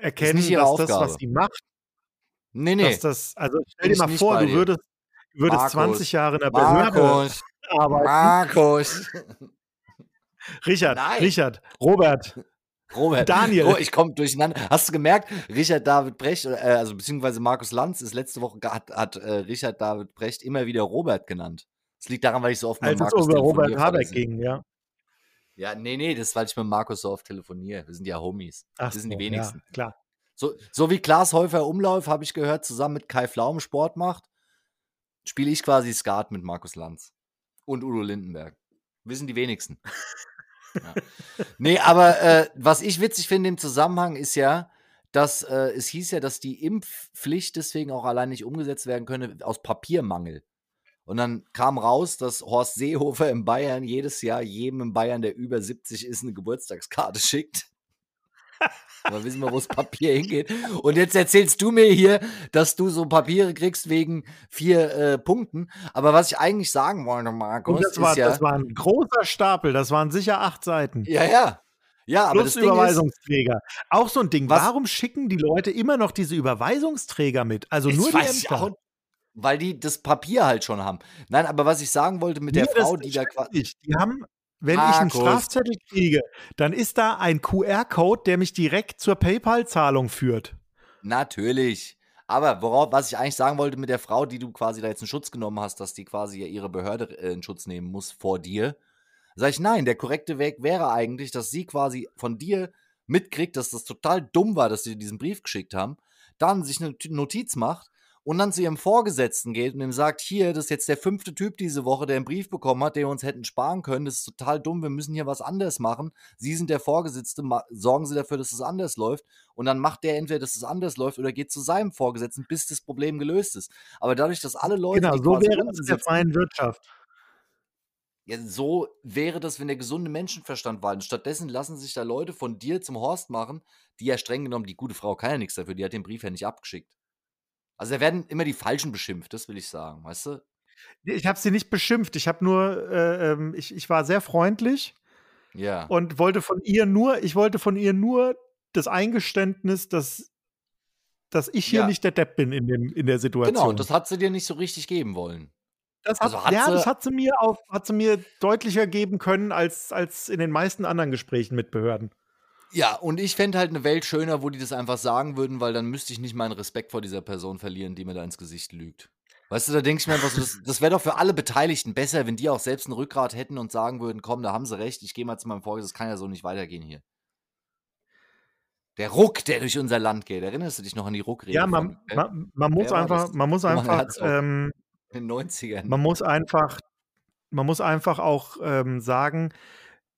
erkennen, das dass Aufgabe. das, was sie macht, nee, nee. dass das, also stell dir mal vor, du würdest, du würdest Markus, 20 Jahre in der Behörde Markus, arbeiten. Markus. Richard, Nein. Richard, Robert, Robert. Daniel. Oh, ich komme durcheinander. Hast du gemerkt, Richard David Brecht, äh, also beziehungsweise Markus Lanz ist letzte Woche, hat, hat äh, Richard David Brecht immer wieder Robert genannt. Das liegt daran, weil ich so oft mit Als Markus über Robert Habeck ging, ja. Ja, nee, nee, das ist, weil ich mit Markus so oft telefoniere. Wir sind ja Homies. Ach Wir sind die wenigsten. Ja, klar. So, so wie Klaas Häufer Umlauf, habe ich gehört, zusammen mit Kai Flaum Sport macht, spiele ich quasi Skat mit Markus Lanz und Udo Lindenberg. Wir sind die wenigsten. Ja. Nee, aber äh, was ich witzig finde im Zusammenhang ist ja, dass äh, es hieß ja, dass die Impfpflicht deswegen auch allein nicht umgesetzt werden könne aus Papiermangel. Und dann kam raus, dass Horst Seehofer in Bayern jedes Jahr jedem in Bayern, der über 70 ist, eine Geburtstagskarte schickt. Aber wissen wir, wo das Papier hingeht. Und jetzt erzählst du mir hier, dass du so Papiere kriegst wegen vier äh, Punkten. Aber was ich eigentlich sagen wollte, Markus, Und das war, ja, das war ein großer Stapel. Das waren sicher acht Seiten. Ja, ja. Ja, Plus aber das Überweisungsträger. Ist, auch so ein Ding. Was? Warum schicken die Leute immer noch diese Überweisungsträger mit? Also nur die Ämter. Weil die das Papier halt schon haben. Nein, aber was ich sagen wollte mit nee, der Frau, die da quasi. Die haben, wenn Markus. ich einen Strafzettel kriege, dann ist da ein QR-Code, der mich direkt zur PayPal-Zahlung führt. Natürlich. Aber worauf, was ich eigentlich sagen wollte mit der Frau, die du quasi da jetzt in Schutz genommen hast, dass die quasi ihre Behörde äh, in Schutz nehmen muss vor dir, sag ich, nein, der korrekte Weg wäre eigentlich, dass sie quasi von dir mitkriegt, dass das total dumm war, dass sie diesen Brief geschickt haben, dann sich eine Notiz macht und dann zu ihrem Vorgesetzten geht und ihm sagt, hier, das ist jetzt der fünfte Typ diese Woche, der einen Brief bekommen hat, den wir uns hätten sparen können. Das ist total dumm, wir müssen hier was anderes machen. Sie sind der Vorgesetzte, sorgen Sie dafür, dass es anders läuft. Und dann macht der entweder, dass es anders läuft oder geht zu seinem Vorgesetzten, bis das Problem gelöst ist. Aber dadurch, dass alle Leute. Genau, so wäre es in der freien Wirtschaft. Ja, so wäre das, wenn der gesunde Menschenverstand war. Und stattdessen lassen sich da Leute von dir zum Horst machen, die ja streng genommen, die gute Frau kann ja nichts dafür, die hat den Brief ja nicht abgeschickt. Also da werden immer die Falschen beschimpft, das will ich sagen, weißt du? Ich habe sie nicht beschimpft. Ich habe nur, äh, ähm, ich, ich war sehr freundlich. Ja. Und wollte von ihr nur, ich wollte von ihr nur das Eingeständnis, dass, dass ich hier ja. nicht der Depp bin in, dem, in der Situation. Genau, das hat sie dir nicht so richtig geben wollen. Das hat, also hat ja, sie, das hat sie mir auch, hat sie mir deutlicher geben können als, als in den meisten anderen Gesprächen mit Behörden. Ja, und ich fände halt eine Welt schöner, wo die das einfach sagen würden, weil dann müsste ich nicht meinen Respekt vor dieser Person verlieren, die mir da ins Gesicht lügt. Weißt du, da denke ich mir einfach so, das, das wäre doch für alle Beteiligten besser, wenn die auch selbst ein Rückgrat hätten und sagen würden, komm, da haben sie recht, ich gehe mal zu meinem Vorgesetzten, das kann ja so nicht weitergehen hier. Der Ruck, der durch unser Land geht. Erinnerst du dich noch an die Ruckrede? Ja, man, von, man, man muss einfach, man muss einfach, ähm, in den 90ern. Man muss einfach, man muss einfach auch ähm, sagen,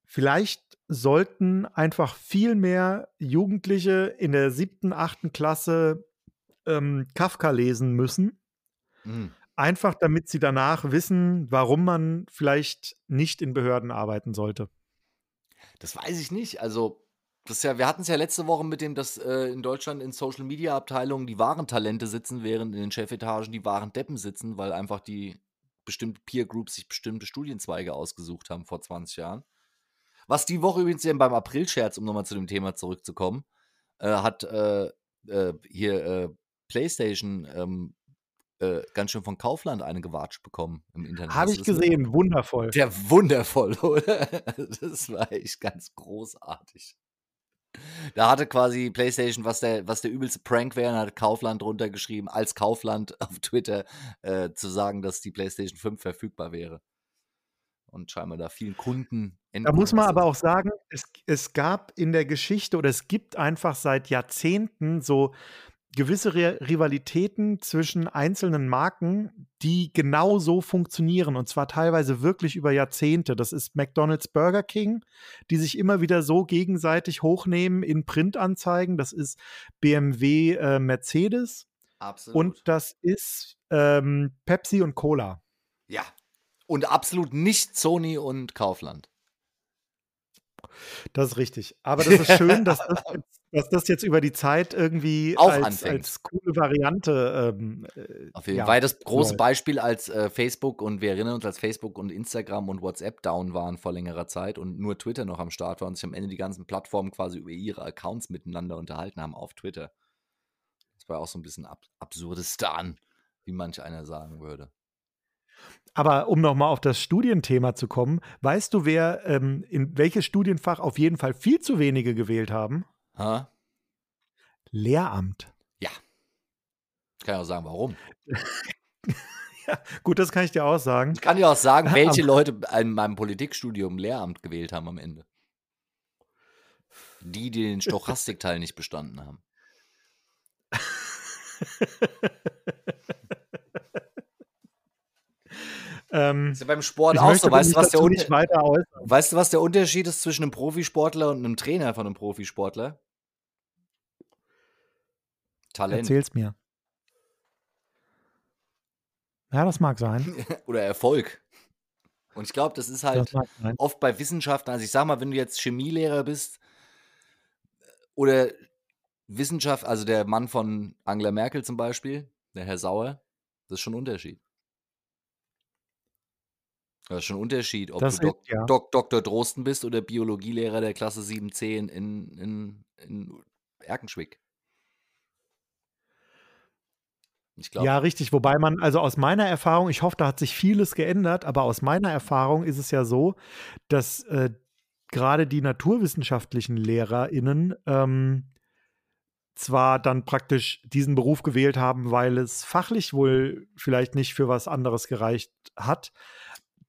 vielleicht sollten einfach viel mehr Jugendliche in der siebten, achten Klasse ähm, Kafka lesen müssen. Mhm. Einfach damit sie danach wissen, warum man vielleicht nicht in Behörden arbeiten sollte. Das weiß ich nicht. Also, das ja, wir hatten es ja letzte Woche mit dem, dass äh, in Deutschland in Social Media Abteilungen die wahren Talente sitzen, während in den Chefetagen die wahren Deppen sitzen, weil einfach die bestimmte Peer Groups sich bestimmte Studienzweige ausgesucht haben vor 20 Jahren. Was die Woche übrigens beim April-Scherz, um nochmal zu dem Thema zurückzukommen, äh, hat äh, äh, hier äh, PlayStation ähm, äh, ganz schön von Kaufland eine gewatscht bekommen im Internet. Habe ich gesehen, wundervoll. Der wundervoll, oder? Das war echt ganz großartig. Da hatte quasi PlayStation, was der, was der übelste Prank wäre, hat Kaufland drunter geschrieben, als Kaufland auf Twitter äh, zu sagen, dass die PlayStation 5 verfügbar wäre und scheinbar da vielen Kunden. Da muss man aber auch sagen, es, es gab in der Geschichte oder es gibt einfach seit Jahrzehnten so gewisse Rivalitäten zwischen einzelnen Marken, die genau so funktionieren und zwar teilweise wirklich über Jahrzehnte. Das ist McDonald's Burger King, die sich immer wieder so gegenseitig hochnehmen in Printanzeigen. Das ist BMW äh, Mercedes. Absolut. Und das ist ähm, Pepsi und Cola. Ja, und absolut nicht Sony und Kaufland. Das ist richtig. Aber das ist schön, dass das, jetzt, dass das jetzt über die Zeit irgendwie auch als, anfängt. als coole Variante. Ähm, äh, Auf jeden ja, Fall. Das große Beispiel als äh, Facebook und wir erinnern uns, als Facebook und Instagram und WhatsApp down waren vor längerer Zeit und nur Twitter noch am Start war und sich am Ende die ganzen Plattformen quasi über ihre Accounts miteinander unterhalten haben auf Twitter. Das war auch so ein bisschen ab absurdistan, wie manch einer sagen würde. Aber um nochmal auf das Studienthema zu kommen, weißt du, wer ähm, in welches Studienfach auf jeden Fall viel zu wenige gewählt haben? Ha? Lehramt. Ja. Ich kann ja auch sagen, warum. ja, gut, das kann ich dir auch sagen. Ich kann dir auch sagen, welche Leute in meinem Politikstudium Lehramt gewählt haben am Ende. Die, die den Stochastikteil nicht bestanden haben. Ähm, ist ja beim Sport auch so. Weißt du, was der weißt du, was der Unterschied ist zwischen einem Profisportler und einem Trainer von einem Profisportler? Talent. Erzähl's mir. Ja, das mag sein. Oder Erfolg. Und ich glaube, das ist halt das oft bei Wissenschaftlern. Also ich sag mal, wenn du jetzt Chemielehrer bist oder Wissenschaft, also der Mann von Angela Merkel zum Beispiel, der Herr Sauer, das ist schon ein Unterschied. Das ist schon ein Unterschied, ob das du Dok ja. Dok Dr. Drosten bist oder Biologielehrer der Klasse 710 in, in, in Erkenschwick. Ja, richtig. Wobei man, also aus meiner Erfahrung, ich hoffe, da hat sich vieles geändert, aber aus meiner Erfahrung ist es ja so, dass äh, gerade die naturwissenschaftlichen LehrerInnen ähm, zwar dann praktisch diesen Beruf gewählt haben, weil es fachlich wohl vielleicht nicht für was anderes gereicht hat,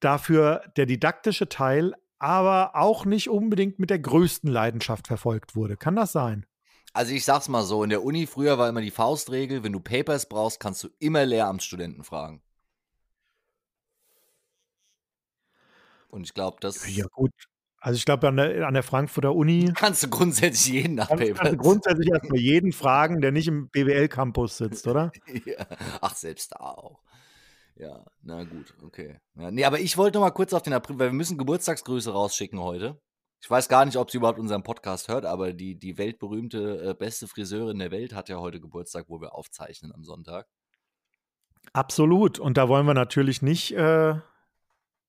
dafür der didaktische Teil aber auch nicht unbedingt mit der größten Leidenschaft verfolgt wurde. Kann das sein? Also ich sag's mal so, in der Uni früher war immer die Faustregel, wenn du Papers brauchst, kannst du immer Lehramtsstudenten fragen. Und ich glaube, das. Ja, gut. Also ich glaube, an der, an der Frankfurter Uni. Kannst du grundsätzlich jeden nach kannst, Papers. Kannst du grundsätzlich erstmal jeden fragen, der nicht im BWL-Campus sitzt, oder? ja. Ach, selbst da auch. Ja, na gut, okay. Ja, nee, aber ich wollte noch mal kurz auf den April, weil wir müssen Geburtstagsgrüße rausschicken heute. Ich weiß gar nicht, ob sie überhaupt unseren Podcast hört, aber die, die weltberühmte äh, beste Friseurin der Welt hat ja heute Geburtstag, wo wir aufzeichnen am Sonntag. Absolut. Und da wollen wir natürlich nicht, äh,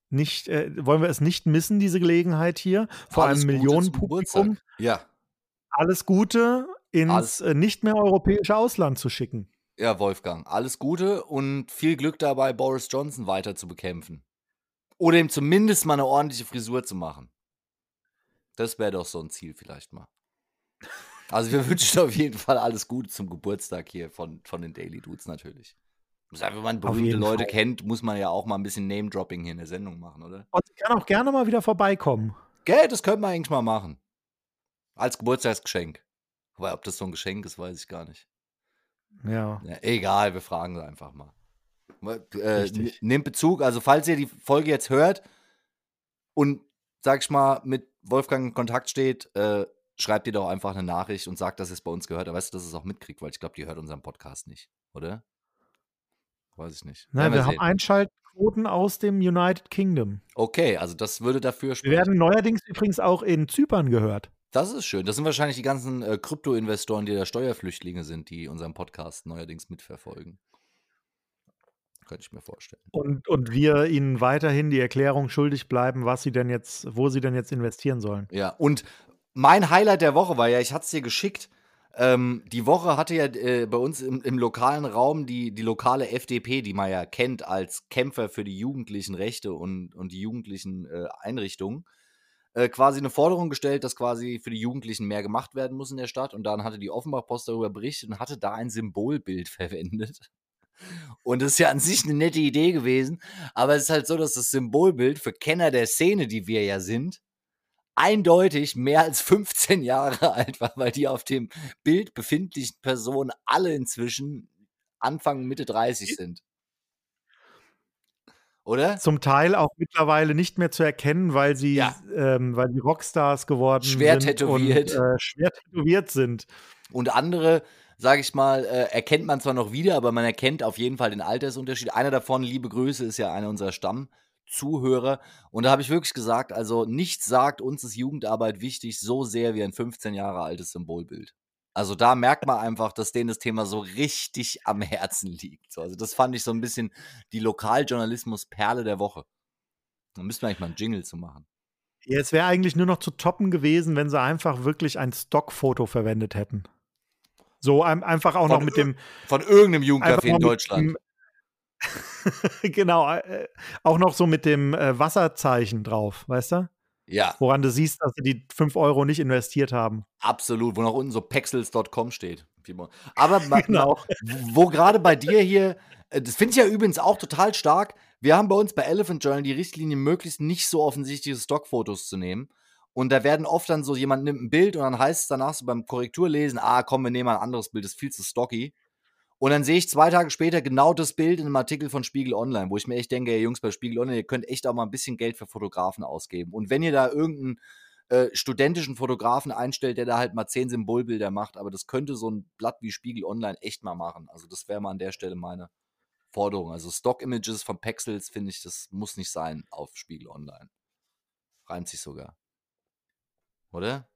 nicht äh, wollen wir es nicht missen, diese Gelegenheit hier, vor Alles einem Millionenpublikum. Ja. Alles Gute ins Alles. Äh, nicht mehr europäische Ausland zu schicken. Ja, Wolfgang, alles Gute und viel Glück dabei, Boris Johnson weiter zu bekämpfen. Oder ihm zumindest mal eine ordentliche Frisur zu machen. Das wäre doch so ein Ziel vielleicht mal. Also wir wünschen auf jeden Fall alles Gute zum Geburtstag hier von, von den Daily Dudes natürlich. Wenn man berühmte Leute Fall. kennt, muss man ja auch mal ein bisschen Name-Dropping hier in der Sendung machen, oder? Und sie kann auch gerne mal wieder vorbeikommen. Gell, das könnte man eigentlich mal machen. Als Geburtstagsgeschenk. Aber ob das so ein Geschenk ist, weiß ich gar nicht. Ja. ja egal, wir fragen sie einfach mal. Äh, nehmt Bezug, also falls ihr die Folge jetzt hört und, sag ich mal, mit Wolfgang in Kontakt steht, äh, schreibt ihr doch einfach eine Nachricht und sagt, dass ihr es bei uns gehört. Aber weißt du, dass es auch mitkriegt, weil ich glaube, die hört unseren Podcast nicht, oder? Weiß ich nicht. Nein, wir, wir haben Einschaltquoten aus dem United Kingdom. Okay, also das würde dafür sprechen. Wir werden neuerdings übrigens auch in Zypern gehört. Das ist schön. Das sind wahrscheinlich die ganzen äh, Krypto-Investoren, die da Steuerflüchtlinge sind, die unseren Podcast neuerdings mitverfolgen. Könnte ich mir vorstellen. Und, und wir ihnen weiterhin die Erklärung schuldig bleiben, was sie denn jetzt, wo sie denn jetzt investieren sollen. Ja, und mein Highlight der Woche war ja, ich hatte es dir geschickt. Ähm, die Woche hatte ja äh, bei uns im, im, lokalen Raum die, die lokale FDP, die man ja kennt als Kämpfer für die jugendlichen Rechte und, und die jugendlichen äh, Einrichtungen, äh, quasi eine Forderung gestellt, dass quasi für die Jugendlichen mehr gemacht werden muss in der Stadt. Und dann hatte die Offenbach-Post darüber berichtet und hatte da ein Symbolbild verwendet. Und das ist ja an sich eine nette Idee gewesen. Aber es ist halt so, dass das Symbolbild für Kenner der Szene, die wir ja sind, eindeutig mehr als 15 Jahre alt war, weil die auf dem Bild befindlichen Personen alle inzwischen Anfang, Mitte 30 sind oder? Zum Teil auch mittlerweile nicht mehr zu erkennen, weil sie, ja. ähm, weil sie Rockstars geworden schwer sind tätowiert. und äh, schwer tätowiert sind. Und andere, sage ich mal, äh, erkennt man zwar noch wieder, aber man erkennt auf jeden Fall den Altersunterschied. Einer davon, liebe Grüße, ist ja einer unserer Stammzuhörer. Und da habe ich wirklich gesagt, also nichts sagt uns ist Jugendarbeit wichtig so sehr wie ein 15 Jahre altes Symbolbild. Also da merkt man einfach, dass denen das Thema so richtig am Herzen liegt. also das fand ich so ein bisschen die Lokaljournalismus-Perle der Woche. Da müssten wir eigentlich mal einen Jingle zu machen. Ja, es wäre eigentlich nur noch zu toppen gewesen, wenn sie einfach wirklich ein Stockfoto verwendet hätten. So ein, einfach auch von noch mit dem. Von irgendeinem Jugendcafé in Deutschland. Genau, äh, auch noch so mit dem äh, Wasserzeichen drauf, weißt du? Ja. Woran du siehst, dass sie die 5 Euro nicht investiert haben. Absolut, wo noch unten so pexels.com steht. Aber genau. wo gerade bei dir hier, äh, das finde ich ja übrigens auch total stark. Wir haben bei uns bei Elephant Journal die Richtlinie, möglichst nicht so offensichtliche Stockfotos zu nehmen. Und da werden oft dann so, jemand nimmt ein Bild und dann heißt es danach so beim Korrekturlesen, ah, komm, wir nehmen mal ein anderes Bild, das ist viel zu stocky. Und dann sehe ich zwei Tage später genau das Bild in einem Artikel von Spiegel Online, wo ich mir echt denke, hey Jungs, bei Spiegel Online, ihr könnt echt auch mal ein bisschen Geld für Fotografen ausgeben. Und wenn ihr da irgendeinen äh, studentischen Fotografen einstellt, der da halt mal zehn Symbolbilder macht, aber das könnte so ein Blatt wie Spiegel Online echt mal machen. Also das wäre mal an der Stelle meine Forderung. Also Stock-Images von Pexels finde ich, das muss nicht sein auf Spiegel Online. Reimt sich sogar. Oder?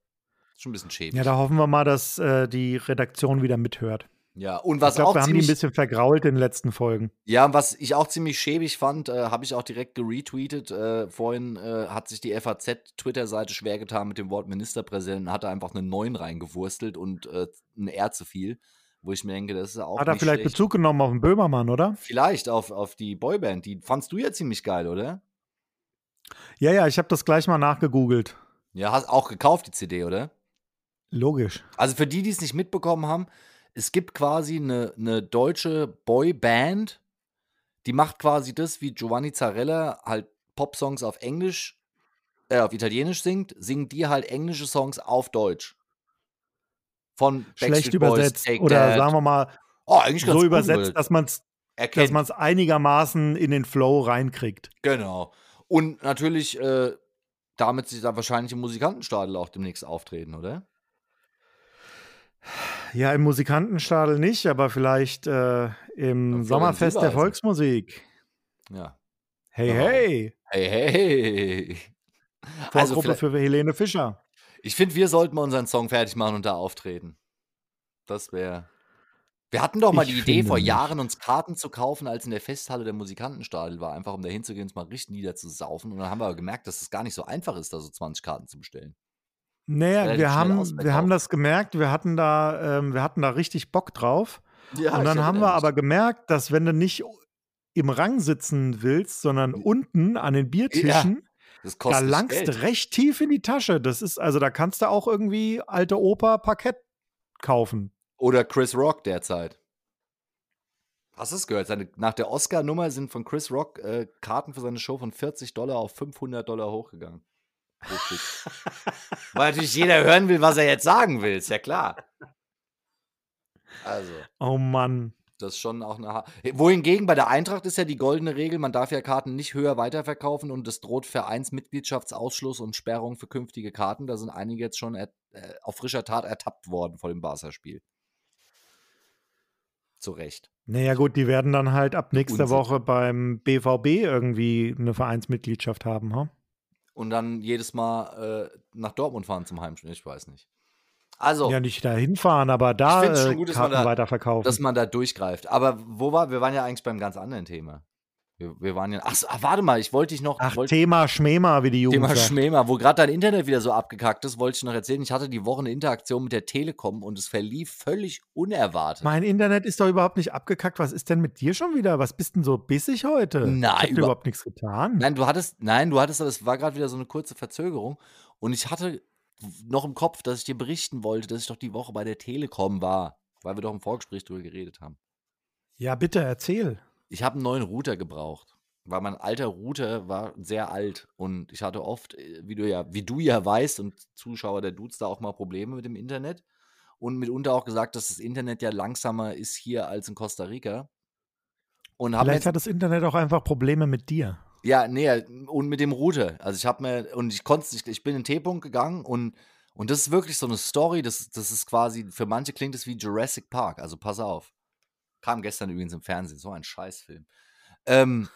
Ist schon ein bisschen schäbig. Ja, da hoffen wir mal, dass äh, die Redaktion wieder mithört. Ja, und was ich glaub, auch wir haben die ein bisschen vergrault in den letzten Folgen. Ja, was ich auch ziemlich schäbig fand, äh, habe ich auch direkt geretweetet. Äh, vorhin äh, hat sich die FAZ-Twitter-Seite schwer getan mit dem Wort Ministerpräsidenten, hatte einfach eine 9 reingewurstelt und äh, ein R zu viel. wo ich mir denke, das ist auch. Hat er vielleicht schlecht. Bezug genommen auf den Böhmermann, oder? Vielleicht auf, auf die Boyband. Die fandst du ja ziemlich geil, oder? Ja, ja, ich habe das gleich mal nachgegoogelt. Ja, hast auch gekauft die CD, oder? Logisch. Also für die, die es nicht mitbekommen haben, es gibt quasi eine, eine deutsche Boyband, die macht quasi das, wie Giovanni Zarella halt Popsongs auf Englisch, äh, auf Italienisch singt, singen die halt englische Songs auf Deutsch. Von Schlecht übersetzt. Boys, oder That. sagen wir mal, oh, so übersetzt, dass man es dass man es einigermaßen in den Flow reinkriegt. Genau. Und natürlich, äh, damit sich da wahrscheinlich im Musikantenstadel auch demnächst auftreten, oder? Ja, im Musikantenstadel nicht, aber vielleicht äh, im Sommerfest der Volksmusik. Ja. Hey, hey. Hey, hey. Vorgruppe also für Helene Fischer. Ich finde, wir sollten mal unseren Song fertig machen und da auftreten. Das wäre. Wir hatten doch mal ich die Idee, vor Jahren uns Karten zu kaufen, als in der Festhalle der Musikantenstadel war, einfach um da hinzugehen, uns mal richtig niederzusaufen. Und dann haben wir aber gemerkt, dass es gar nicht so einfach ist, da so 20 Karten zu bestellen. Naja, wir haben, wir haben das gemerkt, wir hatten da, ähm, wir hatten da richtig Bock drauf. Ja, und dann haben wir aber gemerkt, dass wenn du nicht im Rang sitzen willst, sondern unten an den Biertischen, ja, da langst du recht tief in die Tasche. Das ist, also da kannst du auch irgendwie alte Oper Parkett kaufen. Oder Chris Rock derzeit. Hast du es gehört? Seine, nach der Oscar-Nummer sind von Chris Rock äh, Karten für seine Show von 40 Dollar auf 500 Dollar hochgegangen. Weil natürlich jeder hören will, was er jetzt sagen will, ist ja klar. Also. Oh Mann. Das ist schon auch eine. Ha Wohingegen bei der Eintracht ist ja die goldene Regel, man darf ja Karten nicht höher weiterverkaufen und es droht Vereinsmitgliedschaftsausschluss und Sperrung für künftige Karten. Da sind einige jetzt schon äh, auf frischer Tat ertappt worden vor dem Barca-Spiel. Zu Recht. Naja, gut, die werden dann halt ab nächster. Woche beim BVB irgendwie eine Vereinsmitgliedschaft haben, ha? Und dann jedes Mal äh, nach Dortmund fahren zum Heimspiel. Ich weiß nicht. Also. Ja, nicht dahin fahren, aber da äh, gut, Karten da, weiterverkaufen. Dass man da durchgreift. Aber wo war, wir waren ja eigentlich beim ganz anderen Thema. Wir, wir waren ja. Ach, ach, warte mal, ich wollte dich noch. Ach, wollt, Thema Schmema, wie die Jugend Thema sagt. Schmema, wo gerade dein Internet wieder so abgekackt ist, wollte ich noch erzählen. Ich hatte die Woche eine Interaktion mit der Telekom und es verlief völlig unerwartet. Mein Internet ist doch überhaupt nicht abgekackt. Was ist denn mit dir schon wieder? Was bist denn so bissig heute? Nein, ich hab über überhaupt nichts getan. Nein, du hattest, nein, du hattest, das war gerade wieder so eine kurze Verzögerung und ich hatte noch im Kopf, dass ich dir berichten wollte, dass ich doch die Woche bei der Telekom war, weil wir doch im Vorgespräch drüber geredet haben. Ja, bitte erzähl. Ich habe einen neuen Router gebraucht weil mein alter Router war sehr alt und ich hatte oft, äh, wie du ja, wie du ja weißt und Zuschauer der Dudes da auch mal Probleme mit dem Internet und mitunter auch gesagt, dass das Internet ja langsamer ist hier als in Costa Rica. Und Vielleicht hat das Internet auch einfach Probleme mit dir. Ja, nee, und mit dem Router. Also ich habe mir, und ich konnte, ich, ich bin in T-Punkt gegangen und, und das ist wirklich so eine Story, das, das ist quasi, für manche klingt es wie Jurassic Park, also pass auf. Kam gestern übrigens im Fernsehen, so ein Scheißfilm. Ähm,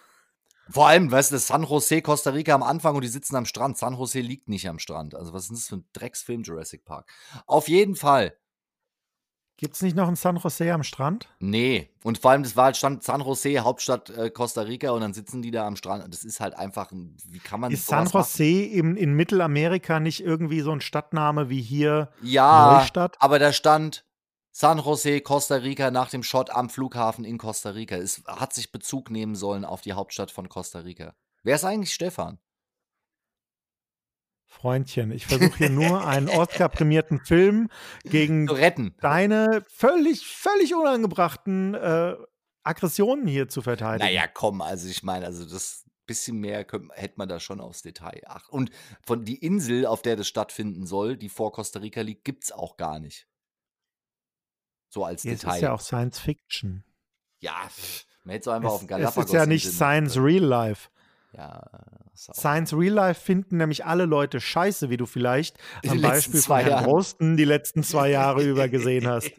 vor allem, weißt du, San Jose, Costa Rica am Anfang und die sitzen am Strand. San Jose liegt nicht am Strand. Also, was ist das für ein Drecksfilm, Jurassic Park? Auf jeden Fall. Gibt es nicht noch ein San Jose am Strand? Nee. Und vor allem, das war halt Stand San Jose, Hauptstadt äh, Costa Rica, und dann sitzen die da am Strand. Das ist halt einfach, ein, wie kann man Ist San Jose in, in Mittelamerika nicht irgendwie so ein Stadtname wie hier ja, Neustadt? aber da stand San Jose, Costa Rica, nach dem Shot am Flughafen in Costa Rica. Es hat sich Bezug nehmen sollen auf die Hauptstadt von Costa Rica. Wer ist eigentlich Stefan? Freundchen, ich versuche hier nur einen Oscar-prämierten Film gegen deine völlig, völlig unangebrachten äh, Aggressionen hier zu verteidigen. Naja, komm, also ich meine, also das bisschen mehr könnte, hätte man da schon aufs Detail achten. Und von die Insel, auf der das stattfinden soll, die vor Costa Rica liegt, gibt es auch gar nicht. So als Jetzt Detail. ist ja auch Science Fiction. Ja, man hätte es einfach es, auf dem Galapagos. Das ist ja nicht Science Real Life. Ja, Science Real Life finden nämlich alle Leute scheiße, wie du vielleicht die am Beispiel von Herrn Rosten die letzten zwei Jahre über gesehen hast.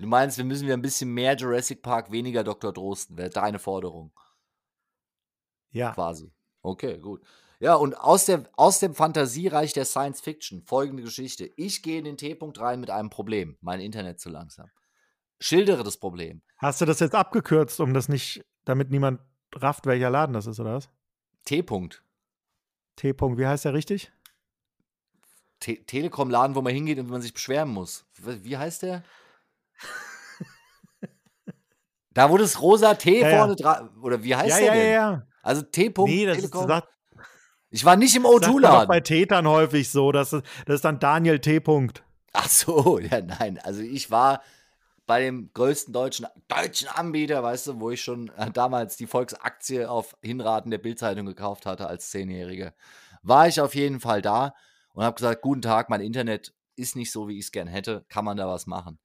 Du meinst, wir müssen wieder ein bisschen mehr Jurassic Park, weniger Dr. Drosten, wäre deine Forderung. Ja. Quasi. Okay, gut. Ja, und aus, der, aus dem Fantasiereich der Science Fiction folgende Geschichte. Ich gehe in den T-Punkt rein mit einem Problem. Mein Internet zu langsam. Schildere das Problem. Hast du das jetzt abgekürzt, um das nicht, damit niemand rafft, welcher Laden das ist, oder was? T-Punkt. T-Punkt, wie heißt der richtig? Te Telekom-Laden, wo man hingeht und man sich beschweren muss. Wie heißt der? Da wo das rosa T ja, vorne dran, oder wie heißt ja, der ja, denn? Ja, ja. Also T. Nee, das Telekom. Ist, ich war nicht im O2-Laden. bei Tätern häufig so, dass das, das ist dann Daniel T. -Punkt. Ach so, ja, nein. Also ich war bei dem größten deutschen, deutschen Anbieter, weißt du, wo ich schon äh, damals die Volksaktie auf Hinraten der Bildzeitung gekauft hatte als Zehnjähriger, war ich auf jeden Fall da und habe gesagt, guten Tag, mein Internet ist nicht so, wie ich es gern hätte, kann man da was machen?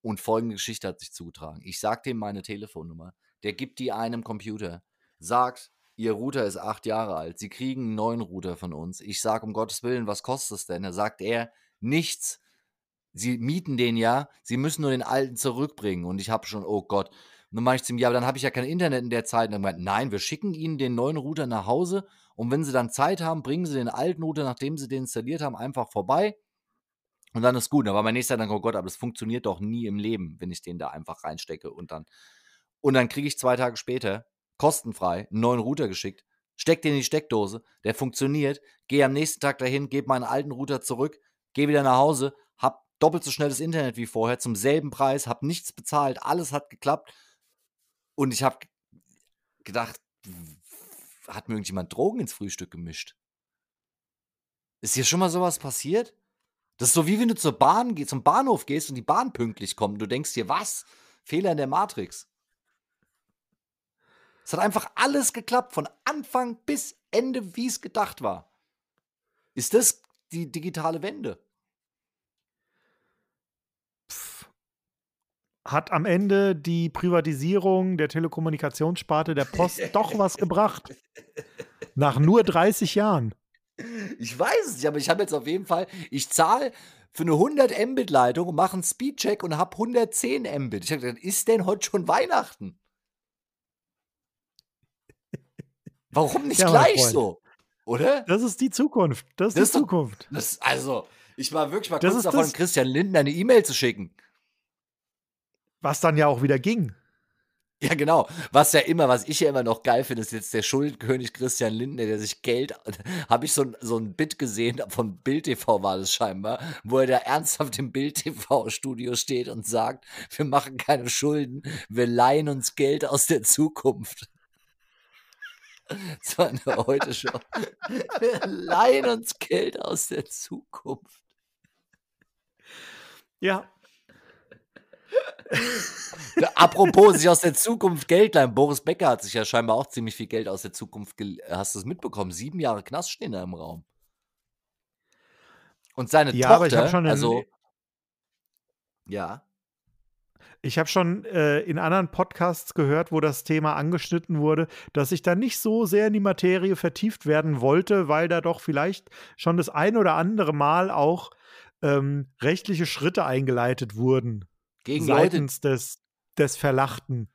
Und folgende Geschichte hat sich zugetragen. Ich sage dem meine Telefonnummer, der gibt die einem Computer, sagt, Ihr Router ist acht Jahre alt, Sie kriegen einen neuen Router von uns. Ich sage, um Gottes Willen, was kostet es denn? Da sagt er, nichts. Sie mieten den ja, Sie müssen nur den alten zurückbringen. Und ich habe schon, oh Gott. Und dann mache ich zu ihm, ja, aber dann habe ich ja kein Internet in der Zeit. Und dann meint, nein, wir schicken Ihnen den neuen Router nach Hause. Und wenn Sie dann Zeit haben, bringen Sie den alten Router, nachdem Sie den installiert haben, einfach vorbei. Und dann ist gut. Da war mein nächster dann, oh Gott, aber das funktioniert doch nie im Leben, wenn ich den da einfach reinstecke und dann. Und dann kriege ich zwei Tage später kostenfrei einen neuen Router geschickt, steck den in die Steckdose, der funktioniert, gehe am nächsten Tag dahin, gebe meinen alten Router zurück, gehe wieder nach Hause, hab doppelt so schnelles Internet wie vorher, zum selben Preis, hab nichts bezahlt, alles hat geklappt. Und ich habe gedacht, hat mir irgendjemand Drogen ins Frühstück gemischt? Ist hier schon mal sowas passiert? Das ist so wie wenn du zur Bahn zum Bahnhof gehst und die Bahn pünktlich kommt und du denkst dir, was? Fehler in der Matrix. Es hat einfach alles geklappt, von Anfang bis Ende, wie es gedacht war. Ist das die digitale Wende? Hat am Ende die Privatisierung der Telekommunikationssparte der Post doch was gebracht? Nach nur 30 Jahren. Ich weiß es nicht, aber ich habe jetzt auf jeden Fall, ich zahle für eine 100 Mbit Leitung und mache einen Speedcheck und habe 110 Mbit. Ich habe gedacht, ist denn heute schon Weihnachten? Warum nicht ja, gleich so? Oder? Das ist die Zukunft. Das ist das die Zukunft. Das, also, ich war wirklich mal das kurz davon, das. Christian Lindner eine E-Mail zu schicken. Was dann ja auch wieder ging. Ja, genau. Was ja immer, was ich ja immer noch geil finde, ist jetzt der Schuldenkönig Christian Lindner, der sich Geld, habe ich so, so ein Bit gesehen, von Bild TV war das scheinbar, wo er da ernsthaft im Bild TV-Studio steht und sagt, wir machen keine Schulden, wir leihen uns Geld aus der Zukunft. Das war eine heute schon. Wir leihen uns Geld aus der Zukunft. Ja, Apropos sich aus der Zukunft Geld leihen. Boris Becker hat sich ja scheinbar auch ziemlich viel Geld aus der Zukunft. Hast du es mitbekommen? Sieben Jahre Knast stehen da im Raum. Und seine ja, Tochter, aber ich habe schon also ja. Ich habe schon äh, in anderen Podcasts gehört, wo das Thema angeschnitten wurde, dass ich da nicht so sehr in die Materie vertieft werden wollte, weil da doch vielleicht schon das ein oder andere Mal auch ähm, rechtliche Schritte eingeleitet wurden. Gegen seitens Leute, des, des Verlachten.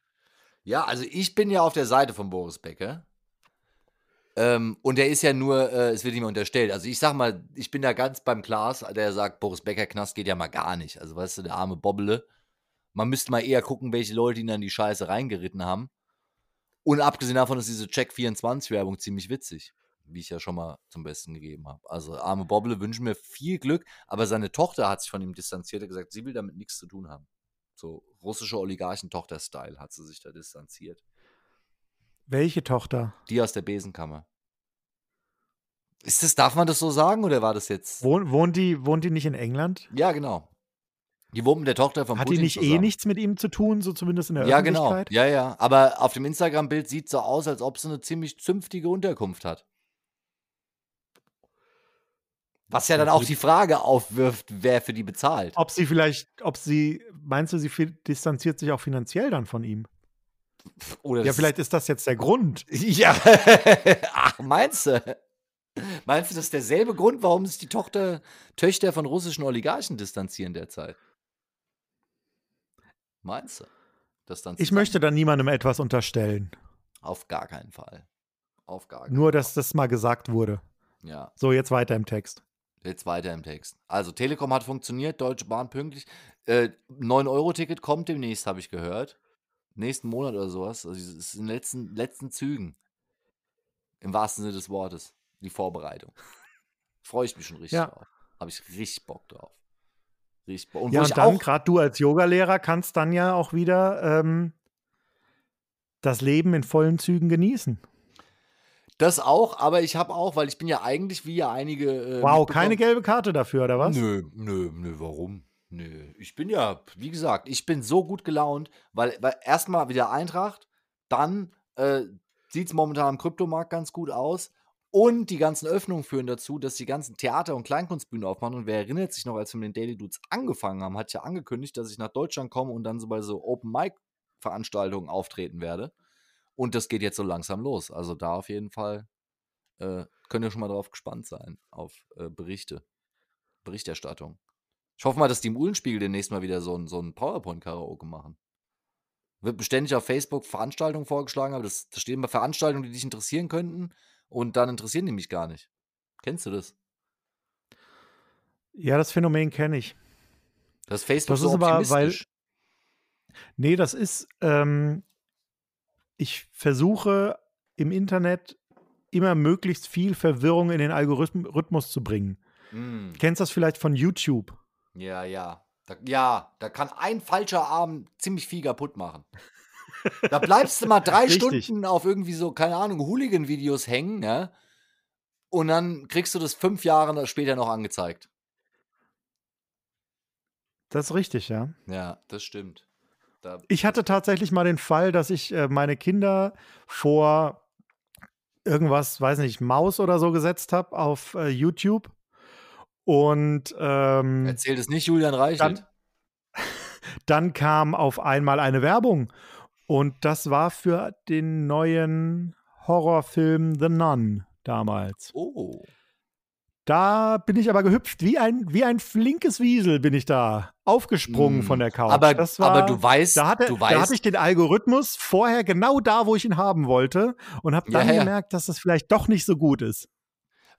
Ja, also ich bin ja auf der Seite von Boris Becker. Ähm, und er ist ja nur, äh, es wird ihm unterstellt. Also ich sag mal, ich bin da ganz beim Klaas, der sagt, Boris Becker Knast geht ja mal gar nicht. Also weißt du, der arme Bobbele. Man müsste mal eher gucken, welche Leute ihn dann die Scheiße reingeritten haben. Und abgesehen davon ist diese Check24-Werbung ziemlich witzig, wie ich ja schon mal zum Besten gegeben habe. Also arme Bobble wünschen mir viel Glück, aber seine Tochter hat sich von ihm distanziert und gesagt, sie will damit nichts zu tun haben. So russische Oligarchentochter-Style hat sie sich da distanziert. Welche Tochter? Die aus der Besenkammer. Ist das, darf man das so sagen oder war das jetzt? Wohnt, wohnt, die, wohnt die nicht in England? Ja, genau. Die mit der Tochter von Hat Putin die nicht eh zusammen. eh nichts mit ihm zu tun, so zumindest in der ja, genau. Öffentlichkeit? Ja, genau. Ja, ja. Aber auf dem Instagram-Bild sieht es so aus, als ob sie eine ziemlich zünftige Unterkunft hat. Was ja dann auch die Frage aufwirft, wer für die bezahlt. Ob sie vielleicht, ob sie, meinst du, sie distanziert sich auch finanziell dann von ihm? Oder ja, vielleicht ist das jetzt der Grund. Ja, ach, meinst du? Meinst du, das ist derselbe Grund, warum sich die Tochter, Töchter von russischen Oligarchen distanzieren derzeit? Meinst du? Das dann ich möchte da niemandem etwas unterstellen. Auf gar keinen Fall. Auf gar keinen Nur, dass das mal gesagt wurde. Ja. So, jetzt weiter im Text. Jetzt weiter im Text. Also, Telekom hat funktioniert, Deutsche Bahn pünktlich. Äh, 9-Euro-Ticket kommt demnächst, habe ich gehört. Nächsten Monat oder sowas. Also, es ist in den letzten, letzten Zügen. Im wahrsten Sinne des Wortes. Die Vorbereitung. Freue ich mich schon richtig ja. drauf. Habe ich richtig Bock drauf. Richtig. Und ja, und dann gerade du als Yogalehrer kannst dann ja auch wieder ähm, das Leben in vollen Zügen genießen. Das auch, aber ich habe auch, weil ich bin ja eigentlich wie ja einige. Äh, wow, keine gelbe Karte dafür, oder was? Nö, nö, nö, warum? Nö, ich bin ja, wie gesagt, ich bin so gut gelaunt, weil, weil erstmal wieder Eintracht, dann äh, sieht es momentan am Kryptomarkt ganz gut aus und die ganzen Öffnungen führen dazu, dass die ganzen Theater- und Kleinkunstbühnen aufmachen. Und wer erinnert sich noch, als wir mit den Daily Dudes angefangen haben, hat ja angekündigt, dass ich nach Deutschland komme und dann so bei so Open-Mic-Veranstaltungen auftreten werde. Und das geht jetzt so langsam los. Also da auf jeden Fall äh, könnt ihr schon mal drauf gespannt sein, auf äh, Berichte, Berichterstattung. Ich hoffe mal, dass die im Uhlenspiegel demnächst mal wieder so ein, so ein PowerPoint-Karaoke machen. Wird beständig auf Facebook Veranstaltungen vorgeschlagen, aber das, das stehen immer Veranstaltungen, die dich interessieren könnten und dann interessieren die mich gar nicht. Kennst du das? Ja, das Phänomen kenne ich. Das Facebook das so ist aber, weil. Nee, das ist, ähm, ich versuche im Internet immer möglichst viel Verwirrung in den Algorithmus zu bringen. Mm. Kennst du das vielleicht von YouTube? Ja, ja. Da, ja, da kann ein falscher Arm ziemlich viel kaputt machen. Da bleibst du mal drei Stunden auf irgendwie so, keine Ahnung, Hooligan-Videos hängen, ja? Und dann kriegst du das fünf Jahre später noch angezeigt. Das ist richtig, ja. Ja, das stimmt. Da ich hatte tatsächlich mal den Fall, dass ich äh, meine Kinder vor irgendwas, weiß nicht, Maus oder so gesetzt habe auf äh, YouTube. Und ähm, erzählt es nicht Julian Reichelt. Dann, dann kam auf einmal eine Werbung und das war für den neuen Horrorfilm The Nun damals. Oh. Da bin ich aber gehüpft, wie ein, wie ein flinkes Wiesel bin ich da aufgesprungen mm. von der Couch. Aber, war, aber du weißt, da hatte, du weißt, da hatte ich den Algorithmus vorher genau da, wo ich ihn haben wollte und habe dann ja, ja. gemerkt, dass das vielleicht doch nicht so gut ist.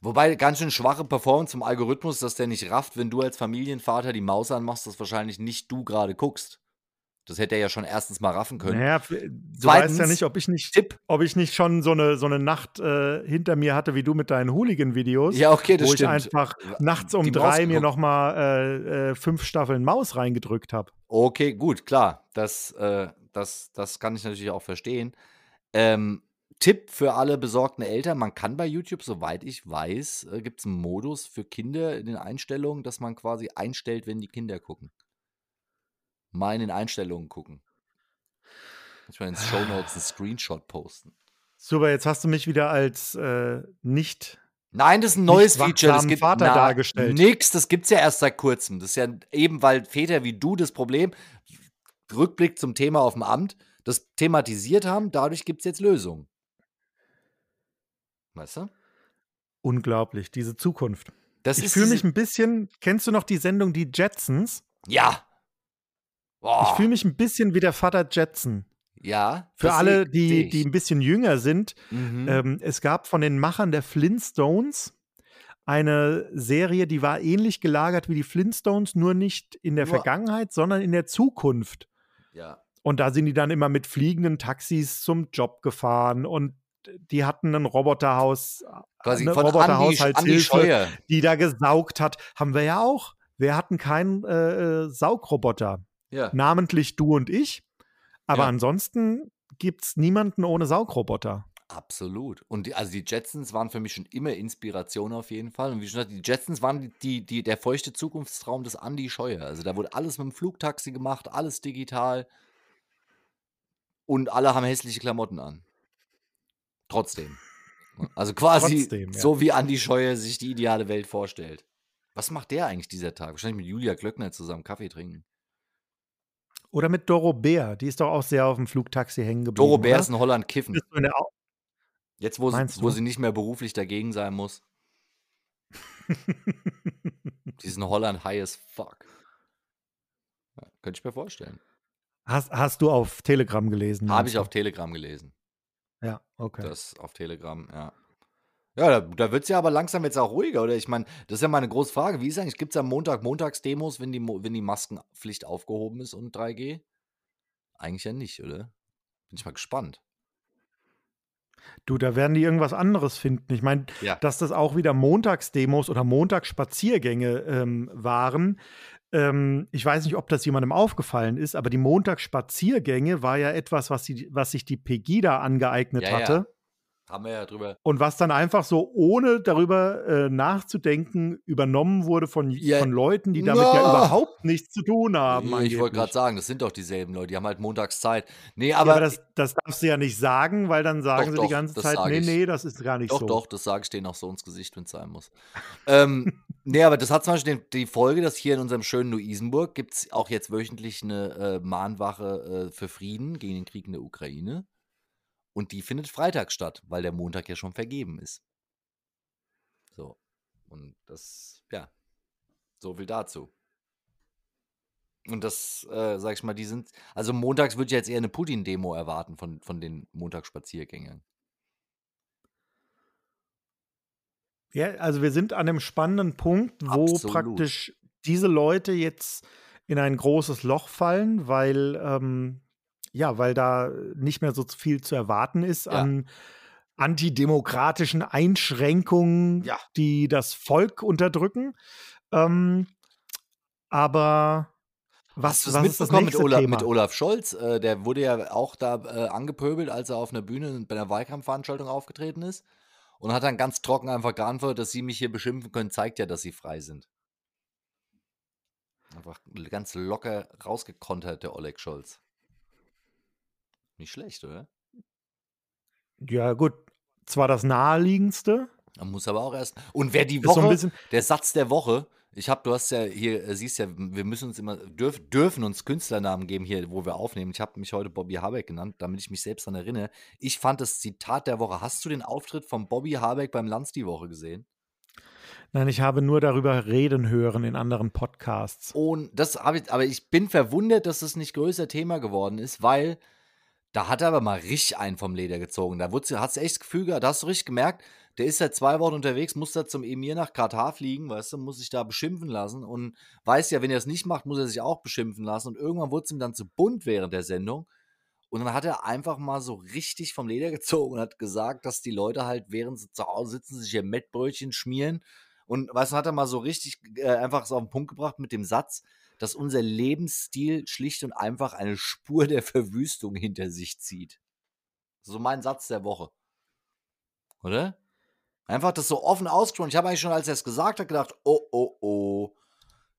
Wobei ganz schön schwache Performance zum Algorithmus, dass der nicht rafft, wenn du als Familienvater die Maus anmachst, dass wahrscheinlich nicht du gerade guckst. Das hätte er ja schon erstens mal raffen können. Naja, du Zweitens, weißt ja nicht, ob ich nicht, Tipp. ob ich nicht schon so eine, so eine Nacht äh, hinter mir hatte, wie du mit deinen Hooligan-Videos. Ja, okay, das wo stimmt. Wo ich einfach nachts um Die drei mir nochmal äh, äh, fünf Staffeln Maus reingedrückt habe. Okay, gut, klar. Das, äh, das, das kann ich natürlich auch verstehen. Ähm, Tipp für alle besorgten Eltern: Man kann bei YouTube, soweit ich weiß, äh, gibt es einen Modus für Kinder in den Einstellungen, dass man quasi einstellt, wenn die Kinder gucken mal in den Einstellungen gucken. Ich mal ins Show Notes einen Screenshot posten. Super, jetzt hast du mich wieder als äh, nicht. Nein, das ist ein neues Feature. Das gibt Vater na, dargestellt. Nix, das gibt es ja erst seit kurzem. Das ist ja eben, weil Väter wie du das Problem, Rückblick zum Thema auf dem Amt, das thematisiert haben, dadurch gibt es jetzt Lösungen. Weißt du? Unglaublich, diese Zukunft. Das ich fühle mich ein bisschen. Kennst du noch die Sendung Die Jetsons? Ja. Boah. Ich fühle mich ein bisschen wie der Vater Jetson. Ja. Für alle, die, die ein bisschen jünger sind, mhm. ähm, es gab von den Machern der Flintstones eine Serie, die war ähnlich gelagert wie die Flintstones, nur nicht in der nur. Vergangenheit, sondern in der Zukunft. Ja. Und da sind die dann immer mit fliegenden Taxis zum Job gefahren und die hatten ein Roboterhaus, quasi eine Roboterhaushaltshilfe, die da gesaugt hat. Haben wir ja auch. Wir hatten keinen äh, äh Saugroboter. Ja. Namentlich du und ich. Aber ja. ansonsten gibt es niemanden ohne Saugroboter. Absolut. Und die, also die Jetsons waren für mich schon immer Inspiration auf jeden Fall. Und wie schon gesagt, die Jetsons waren die, die, der feuchte Zukunftstraum des Andy Scheuer. Also da wurde alles mit dem Flugtaxi gemacht, alles digital. Und alle haben hässliche Klamotten an. Trotzdem. Also quasi Trotzdem, ja. so wie Andy Scheuer sich die ideale Welt vorstellt. Was macht der eigentlich dieser Tag? Wahrscheinlich mit Julia Glöckner zusammen Kaffee trinken. Oder mit Doro Bär, die ist doch auch sehr auf dem Flugtaxi hängen geblieben. Doro Bär ist in Holland kiffen. In Jetzt, wo, sie, wo sie nicht mehr beruflich dagegen sein muss. sie ist in Holland high as fuck. Ja, könnte ich mir vorstellen. Hast, hast du auf Telegram gelesen? Habe ich auf Telegram gelesen. Ja, okay. Das auf Telegram, ja. Ja, da, da wird es ja aber langsam jetzt auch ruhiger, oder? Ich meine, das ist ja meine große Frage. Wie ist eigentlich, gibt es am Montag Montagsdemos, wenn die, wenn die Maskenpflicht aufgehoben ist und 3G? Eigentlich ja nicht, oder? Bin ich mal gespannt. Du, da werden die irgendwas anderes finden. Ich meine, ja. dass das auch wieder Montagsdemos oder Montagsspaziergänge ähm, waren, ähm, ich weiß nicht, ob das jemandem aufgefallen ist, aber die Montagsspaziergänge war ja etwas, was, die, was sich die Pegida angeeignet ja, hatte. Ja. Haben wir ja drüber. Und was dann einfach so, ohne darüber äh, nachzudenken, übernommen wurde von, ja. von Leuten, die damit no. ja überhaupt nichts zu tun haben. Ich wollte gerade sagen, das sind doch dieselben Leute, die haben halt montags Zeit. Nee, aber, ja, aber das, das, darfst du ja nicht sagen, weil dann sagen doch, sie doch, die ganze Zeit, nee, nee, das ist gar nicht doch, so. Doch, doch, das sage ich denen auch so ins Gesicht, wenn es sein muss. ähm, nee, aber das hat zum Beispiel die Folge, dass hier in unserem schönen Luisenburg gibt es auch jetzt wöchentlich eine äh, Mahnwache äh, für Frieden gegen den Krieg in der Ukraine. Und die findet Freitag statt, weil der Montag ja schon vergeben ist. So. Und das, ja, so viel dazu. Und das, äh, sag ich mal, die sind, also montags würde ich jetzt eher eine Putin-Demo erwarten von, von den Montagsspaziergängern. Ja, also wir sind an einem spannenden Punkt, wo Absolut. praktisch diese Leute jetzt in ein großes Loch fallen, weil ähm, ja, weil da nicht mehr so viel zu erwarten ist ja. an antidemokratischen Einschränkungen, ja. die das Volk unterdrücken. Ähm, aber was, Hast was ist das nächste mit Olaf, Thema? mit Olaf Scholz? Äh, der wurde ja auch da äh, angepöbelt, als er auf einer Bühne bei einer Wahlkampfveranstaltung aufgetreten ist und hat dann ganz trocken einfach geantwortet, dass sie mich hier beschimpfen können, zeigt ja, dass sie frei sind. Einfach ganz locker rausgekontert, der Oleg Scholz. Nicht schlecht, oder? Ja, gut. Zwar das naheliegendste. Man muss aber auch erst. Und wer die Woche, so der Satz der Woche, ich habe, du hast ja hier, äh, siehst ja, wir müssen uns immer, dürf, dürfen uns Künstlernamen geben hier, wo wir aufnehmen. Ich habe mich heute Bobby Habeck genannt, damit ich mich selbst daran erinnere. Ich fand das Zitat der Woche. Hast du den Auftritt von Bobby Habeck beim Lanz die Woche gesehen? Nein, ich habe nur darüber reden hören in anderen Podcasts. Und das habe ich, aber ich bin verwundert, dass das nicht größer Thema geworden ist, weil da hat er aber mal richtig einen vom Leder gezogen. Da hast du echt das Gefühl da hast du richtig gemerkt, der ist seit zwei Wochen unterwegs, muss da zum Emir nach Katar fliegen, weißt du, muss sich da beschimpfen lassen und weiß ja, wenn er es nicht macht, muss er sich auch beschimpfen lassen. Und irgendwann wurde es ihm dann zu bunt während der Sendung. Und dann hat er einfach mal so richtig vom Leder gezogen und hat gesagt, dass die Leute halt, während sie zu Hause sitzen, sich ihr Mettbrötchen schmieren. Und weißt du, hat er mal so richtig äh, einfach so auf den Punkt gebracht mit dem Satz, dass unser Lebensstil schlicht und einfach eine Spur der Verwüstung hinter sich zieht. So mein Satz der Woche. Oder? Einfach das so offen ausgesprochen. Ich habe eigentlich schon, als er es gesagt hat, gedacht, oh, oh, oh.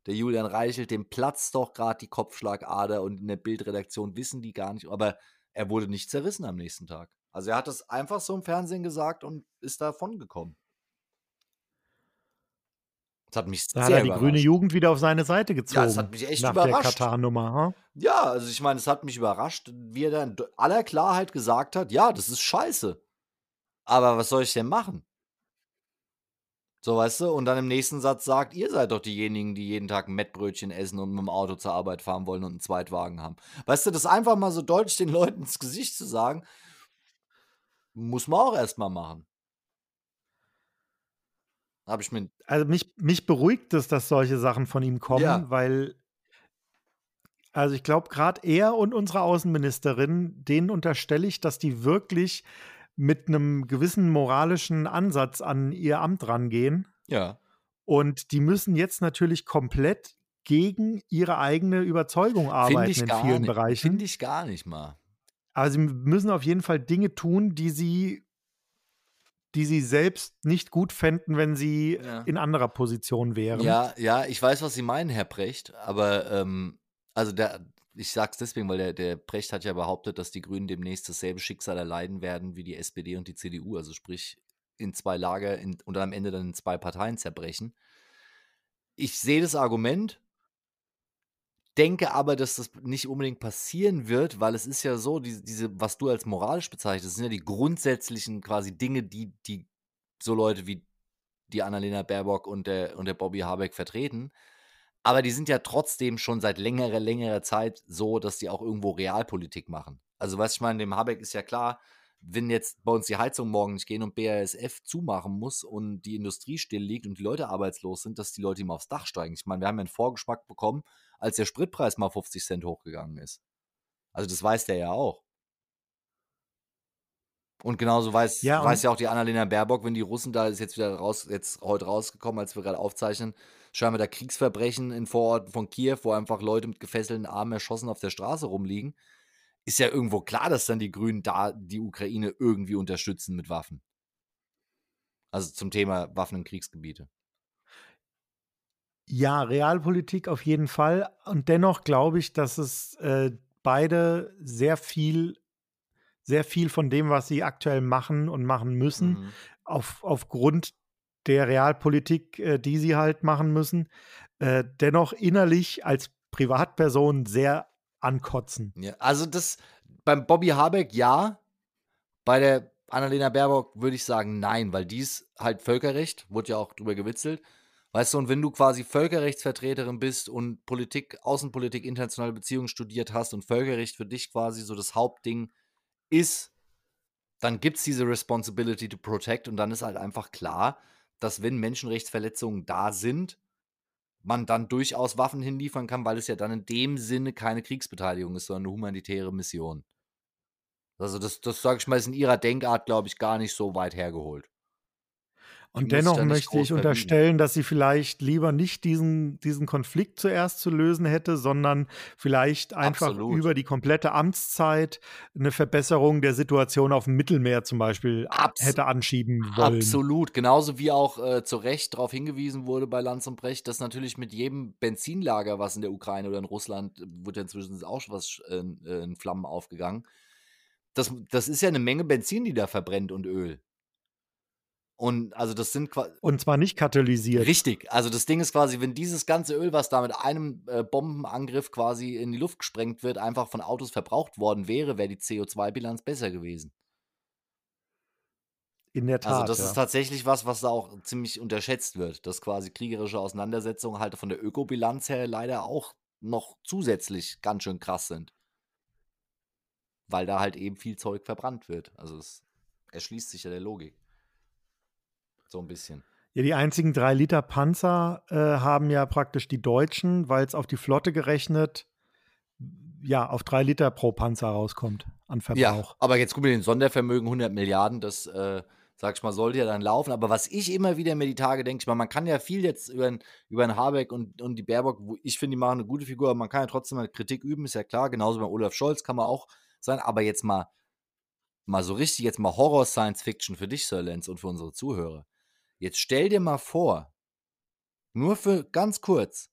Der Julian Reichelt, dem platzt doch gerade die Kopfschlagader und in der Bildredaktion wissen die gar nicht. Aber er wurde nicht zerrissen am nächsten Tag. Also er hat das einfach so im Fernsehen gesagt und ist davon gekommen. Das hat mich da sehr hat er die grüne Jugend wieder auf seine Seite gezogen. Ja, das hat mich echt nach überrascht. der Katar-Nummer. Huh? Ja, also ich meine, es hat mich überrascht, wie er dann aller Klarheit gesagt hat, ja, das ist scheiße. Aber was soll ich denn machen? So, weißt du? Und dann im nächsten Satz sagt, ihr seid doch diejenigen, die jeden Tag ein Mettbrötchen essen und mit dem Auto zur Arbeit fahren wollen und einen Zweitwagen haben. Weißt du, das einfach mal so deutlich den Leuten ins Gesicht zu sagen, muss man auch erstmal machen. Habe ich mir. Also mich, mich beruhigt es, dass solche Sachen von ihm kommen, ja. weil also ich glaube, gerade er und unsere Außenministerin, denen unterstelle ich, dass die wirklich mit einem gewissen moralischen Ansatz an ihr Amt rangehen. Ja. Und die müssen jetzt natürlich komplett gegen ihre eigene Überzeugung arbeiten in vielen nicht, Bereichen. Finde ich gar nicht mal. Aber sie müssen auf jeden Fall Dinge tun, die sie die sie selbst nicht gut fänden, wenn sie ja. in anderer Position wären. Ja, ja, ich weiß, was Sie meinen, Herr Brecht, aber ähm, also der, ich sag's deswegen, weil der, der Brecht hat ja behauptet, dass die Grünen demnächst dasselbe Schicksal erleiden werden wie die SPD und die CDU, also sprich in zwei Lager in, und am Ende dann in zwei Parteien zerbrechen. Ich sehe das Argument, denke aber, dass das nicht unbedingt passieren wird, weil es ist ja so, die, diese, was du als moralisch bezeichnest, sind ja die grundsätzlichen quasi Dinge, die, die so Leute wie die Annalena Baerbock und der, und der Bobby Habeck vertreten. Aber die sind ja trotzdem schon seit längerer, längerer Zeit so, dass die auch irgendwo Realpolitik machen. Also, was ich meine, dem Habeck ist ja klar, wenn jetzt bei uns die Heizung morgen nicht gehen und BASF zumachen muss und die Industrie still liegt und die Leute arbeitslos sind, dass die Leute ihm aufs Dach steigen. Ich meine, wir haben ja einen Vorgeschmack bekommen, als der Spritpreis mal 50 Cent hochgegangen ist. Also das weiß der ja auch. Und genauso weiß ja, weiß ja auch die Annalena Baerbock, wenn die Russen, da ist jetzt wieder raus, jetzt heute rausgekommen, als wir gerade aufzeichnen, scheinbar da Kriegsverbrechen in Vororten von Kiew, wo einfach Leute mit gefesselten Armen erschossen auf der Straße rumliegen, ist ja irgendwo klar, dass dann die Grünen da die Ukraine irgendwie unterstützen mit Waffen. Also zum Thema Waffen in Kriegsgebiete. Ja, Realpolitik auf jeden Fall. Und dennoch glaube ich, dass es äh, beide sehr viel sehr viel von dem, was sie aktuell machen und machen müssen, mhm. auf, aufgrund der Realpolitik, äh, die sie halt machen müssen, äh, dennoch innerlich als Privatperson sehr ankotzen. Ja, also das beim Bobby Habeck ja, bei der Annalena Baerbock würde ich sagen nein, weil dies halt Völkerrecht, wurde ja auch drüber gewitzelt. Weißt du, und wenn du quasi Völkerrechtsvertreterin bist und Politik, Außenpolitik, internationale Beziehungen studiert hast und Völkerrecht für dich quasi so das Hauptding ist, dann gibt es diese Responsibility to Protect und dann ist halt einfach klar, dass wenn Menschenrechtsverletzungen da sind, man dann durchaus Waffen hinliefern kann, weil es ja dann in dem Sinne keine Kriegsbeteiligung ist, sondern eine humanitäre Mission. Also das, das sage ich mal, ist in ihrer Denkart, glaube ich, gar nicht so weit hergeholt. Und dennoch möchte ich unterstellen, dass sie vielleicht lieber nicht diesen, diesen Konflikt zuerst zu lösen hätte, sondern vielleicht einfach Absolut. über die komplette Amtszeit eine Verbesserung der Situation auf dem Mittelmeer zum Beispiel Abs hätte anschieben wollen. Absolut. Genauso wie auch äh, zu Recht darauf hingewiesen wurde bei Lanz und Brecht, dass natürlich mit jedem Benzinlager, was in der Ukraine oder in Russland, wird ja inzwischen auch schon was äh, in Flammen aufgegangen. Das, das ist ja eine Menge Benzin, die da verbrennt und Öl. Und also das sind. Und zwar nicht katalysiert. Richtig. Also das Ding ist quasi, wenn dieses ganze Öl, was da mit einem äh, Bombenangriff quasi in die Luft gesprengt wird, einfach von Autos verbraucht worden wäre, wäre die CO2-Bilanz besser gewesen. In der also Tat. Also das ja. ist tatsächlich was, was da auch ziemlich unterschätzt wird, dass quasi kriegerische Auseinandersetzungen halt von der Ökobilanz her leider auch noch zusätzlich ganz schön krass sind. Weil da halt eben viel Zeug verbrannt wird. Also es erschließt sich ja der Logik. So ein bisschen. Ja, die einzigen drei Liter Panzer äh, haben ja praktisch die Deutschen, weil es auf die Flotte gerechnet ja auf drei Liter pro Panzer rauskommt an Verbrauch. Ja, aber jetzt guck mal, den Sondervermögen 100 Milliarden, das äh, sag ich mal, sollte ja dann laufen. Aber was ich immer wieder mir die Tage denke, ich meine, man kann ja viel jetzt über, über den Habeck und, und die Baerbock, wo ich finde, die machen eine gute Figur, aber man kann ja trotzdem mal Kritik üben, ist ja klar. Genauso bei Olaf Scholz kann man auch sein. Aber jetzt mal, mal so richtig, jetzt mal Horror-Science-Fiction für dich, Sir Lenz, und für unsere Zuhörer. Jetzt stell dir mal vor, nur für ganz kurz,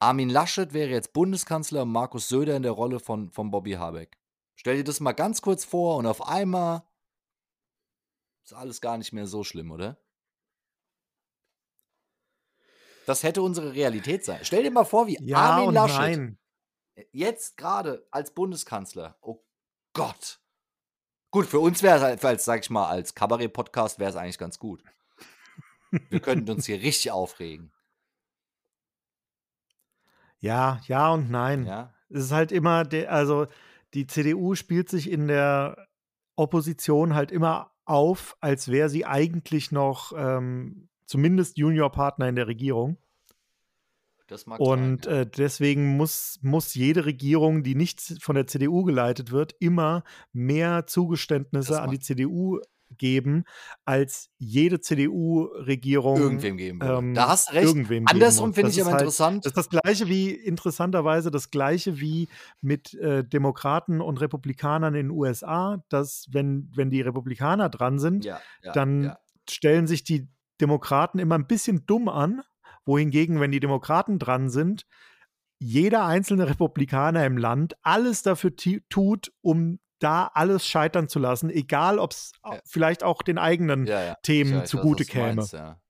Armin Laschet wäre jetzt Bundeskanzler und Markus Söder in der Rolle von, von Bobby Habeck. Stell dir das mal ganz kurz vor und auf einmal ist alles gar nicht mehr so schlimm, oder? Das hätte unsere Realität sein. Stell dir mal vor, wie ja Armin Laschet nein. jetzt gerade als Bundeskanzler. Oh Gott. Gut, für uns wäre es halt, als, sag ich mal, als Kabarett-Podcast wäre es eigentlich ganz gut. Wir könnten uns hier richtig aufregen. Ja, ja und nein. Ja. Es ist halt immer, der, also die CDU spielt sich in der Opposition halt immer auf, als wäre sie eigentlich noch ähm, zumindest Juniorpartner in der Regierung. Und sein, ja. äh, deswegen muss, muss jede Regierung, die nicht von der CDU geleitet wird, immer mehr Zugeständnisse an die CDU geben, als jede CDU-Regierung irgendwem geben würde. Ähm, da hast du recht. Irgendwem Andersrum finde ich aber halt, interessant. Das ist das gleiche wie, interessanterweise, das gleiche wie mit äh, Demokraten und Republikanern in den USA, dass wenn, wenn die Republikaner dran sind, ja, ja, dann stellen sich die Demokraten immer ein bisschen dumm an wohingegen, wenn die Demokraten dran sind, jeder einzelne Republikaner im Land alles dafür tut, um da alles scheitern zu lassen, egal ob es ja. vielleicht auch den eigenen ja, ja. Themen weiß, zugute käme. Meinst, ja.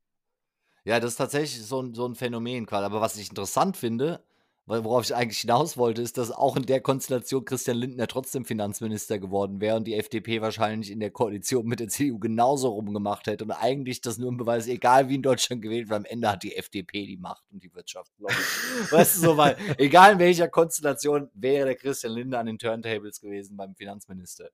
das ist tatsächlich so ein, so ein Phänomen. Aber was ich interessant finde, weil worauf ich eigentlich hinaus wollte, ist, dass auch in der Konstellation Christian Lindner trotzdem Finanzminister geworden wäre und die FDP wahrscheinlich in der Koalition mit der CDU genauso rumgemacht hätte und eigentlich das nur ein Beweis, egal wie in Deutschland gewählt wird, am Ende hat die FDP die Macht und die Wirtschaft, weißt du so, weil egal in welcher Konstellation wäre der Christian Lindner an den Turntables gewesen beim Finanzminister.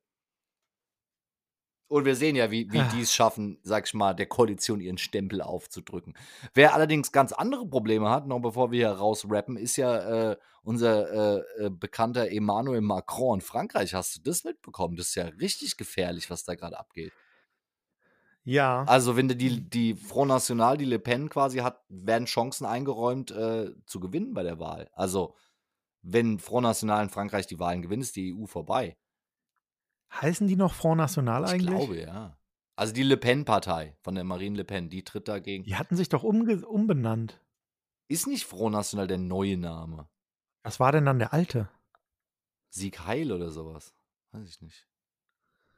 Und wir sehen ja, wie, wie die es schaffen, sag ich mal, der Koalition ihren Stempel aufzudrücken. Wer allerdings ganz andere Probleme hat, noch bevor wir hier rausrappen, ist ja äh, unser äh, äh, bekannter Emmanuel Macron in Frankreich. Hast du das mitbekommen? Das ist ja richtig gefährlich, was da gerade abgeht. Ja. Also, wenn die, die Front National, die Le Pen quasi hat, werden Chancen eingeräumt, äh, zu gewinnen bei der Wahl. Also, wenn Front National in Frankreich die Wahlen gewinnt, ist die EU vorbei. Heißen die noch Front National eigentlich? Ich glaube, ja. Also die Le Pen-Partei von der Marine Le Pen, die tritt dagegen. Die hatten sich doch umbenannt. Ist nicht Front National der neue Name? Was war denn dann der alte? Sieg Heil oder sowas. Weiß ich nicht.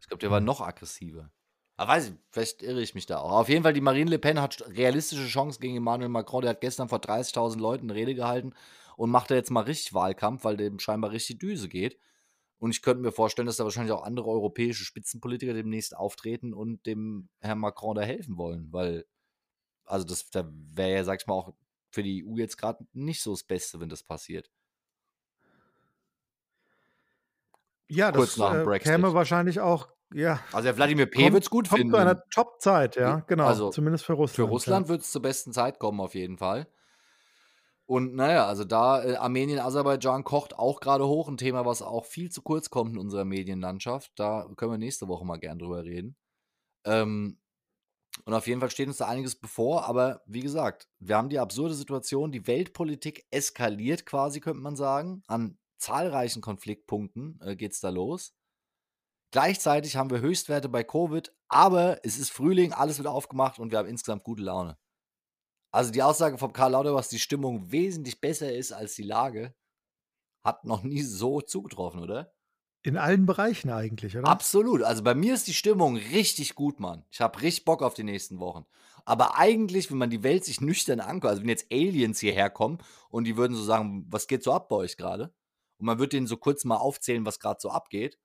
Ich glaube, der war hm. noch aggressiver. Aber weiß ich, vielleicht irre ich mich da auch. Auf jeden Fall, die Marine Le Pen hat realistische Chancen gegen Emmanuel Macron. Der hat gestern vor 30.000 Leuten eine Rede gehalten und macht da jetzt mal richtig Wahlkampf, weil dem scheinbar richtig Düse geht. Und ich könnte mir vorstellen, dass da wahrscheinlich auch andere europäische Spitzenpolitiker demnächst auftreten und dem Herrn Macron da helfen wollen, weil, also das da wäre ja, sag ich mal, auch für die EU jetzt gerade nicht so das Beste, wenn das passiert. Ja, Kurz das nach dem äh, käme wahrscheinlich auch, ja. Also der Wladimir P. wird es gut kommt finden. Kommt zu einer Top-Zeit, ja, genau. Also zumindest für Russland. Für Russland ja. wird es zur besten Zeit kommen, auf jeden Fall. Und naja, also da äh, Armenien, Aserbaidschan kocht auch gerade hoch. Ein Thema, was auch viel zu kurz kommt in unserer Medienlandschaft. Da können wir nächste Woche mal gern drüber reden. Ähm, und auf jeden Fall steht uns da einiges bevor. Aber wie gesagt, wir haben die absurde Situation, die Weltpolitik eskaliert quasi, könnte man sagen. An zahlreichen Konfliktpunkten äh, geht es da los. Gleichzeitig haben wir Höchstwerte bei Covid, aber es ist Frühling, alles wird aufgemacht und wir haben insgesamt gute Laune. Also die Aussage von Karl Lauter, dass die Stimmung wesentlich besser ist als die Lage, hat noch nie so zugetroffen, oder? In allen Bereichen eigentlich, oder? Absolut. Also bei mir ist die Stimmung richtig gut, Mann. Ich habe richtig Bock auf die nächsten Wochen. Aber eigentlich, wenn man die Welt sich nüchtern anguckt, also wenn jetzt Aliens hierher kommen und die würden so sagen, was geht so ab bei euch gerade? Und man würde denen so kurz mal aufzählen, was gerade so abgeht,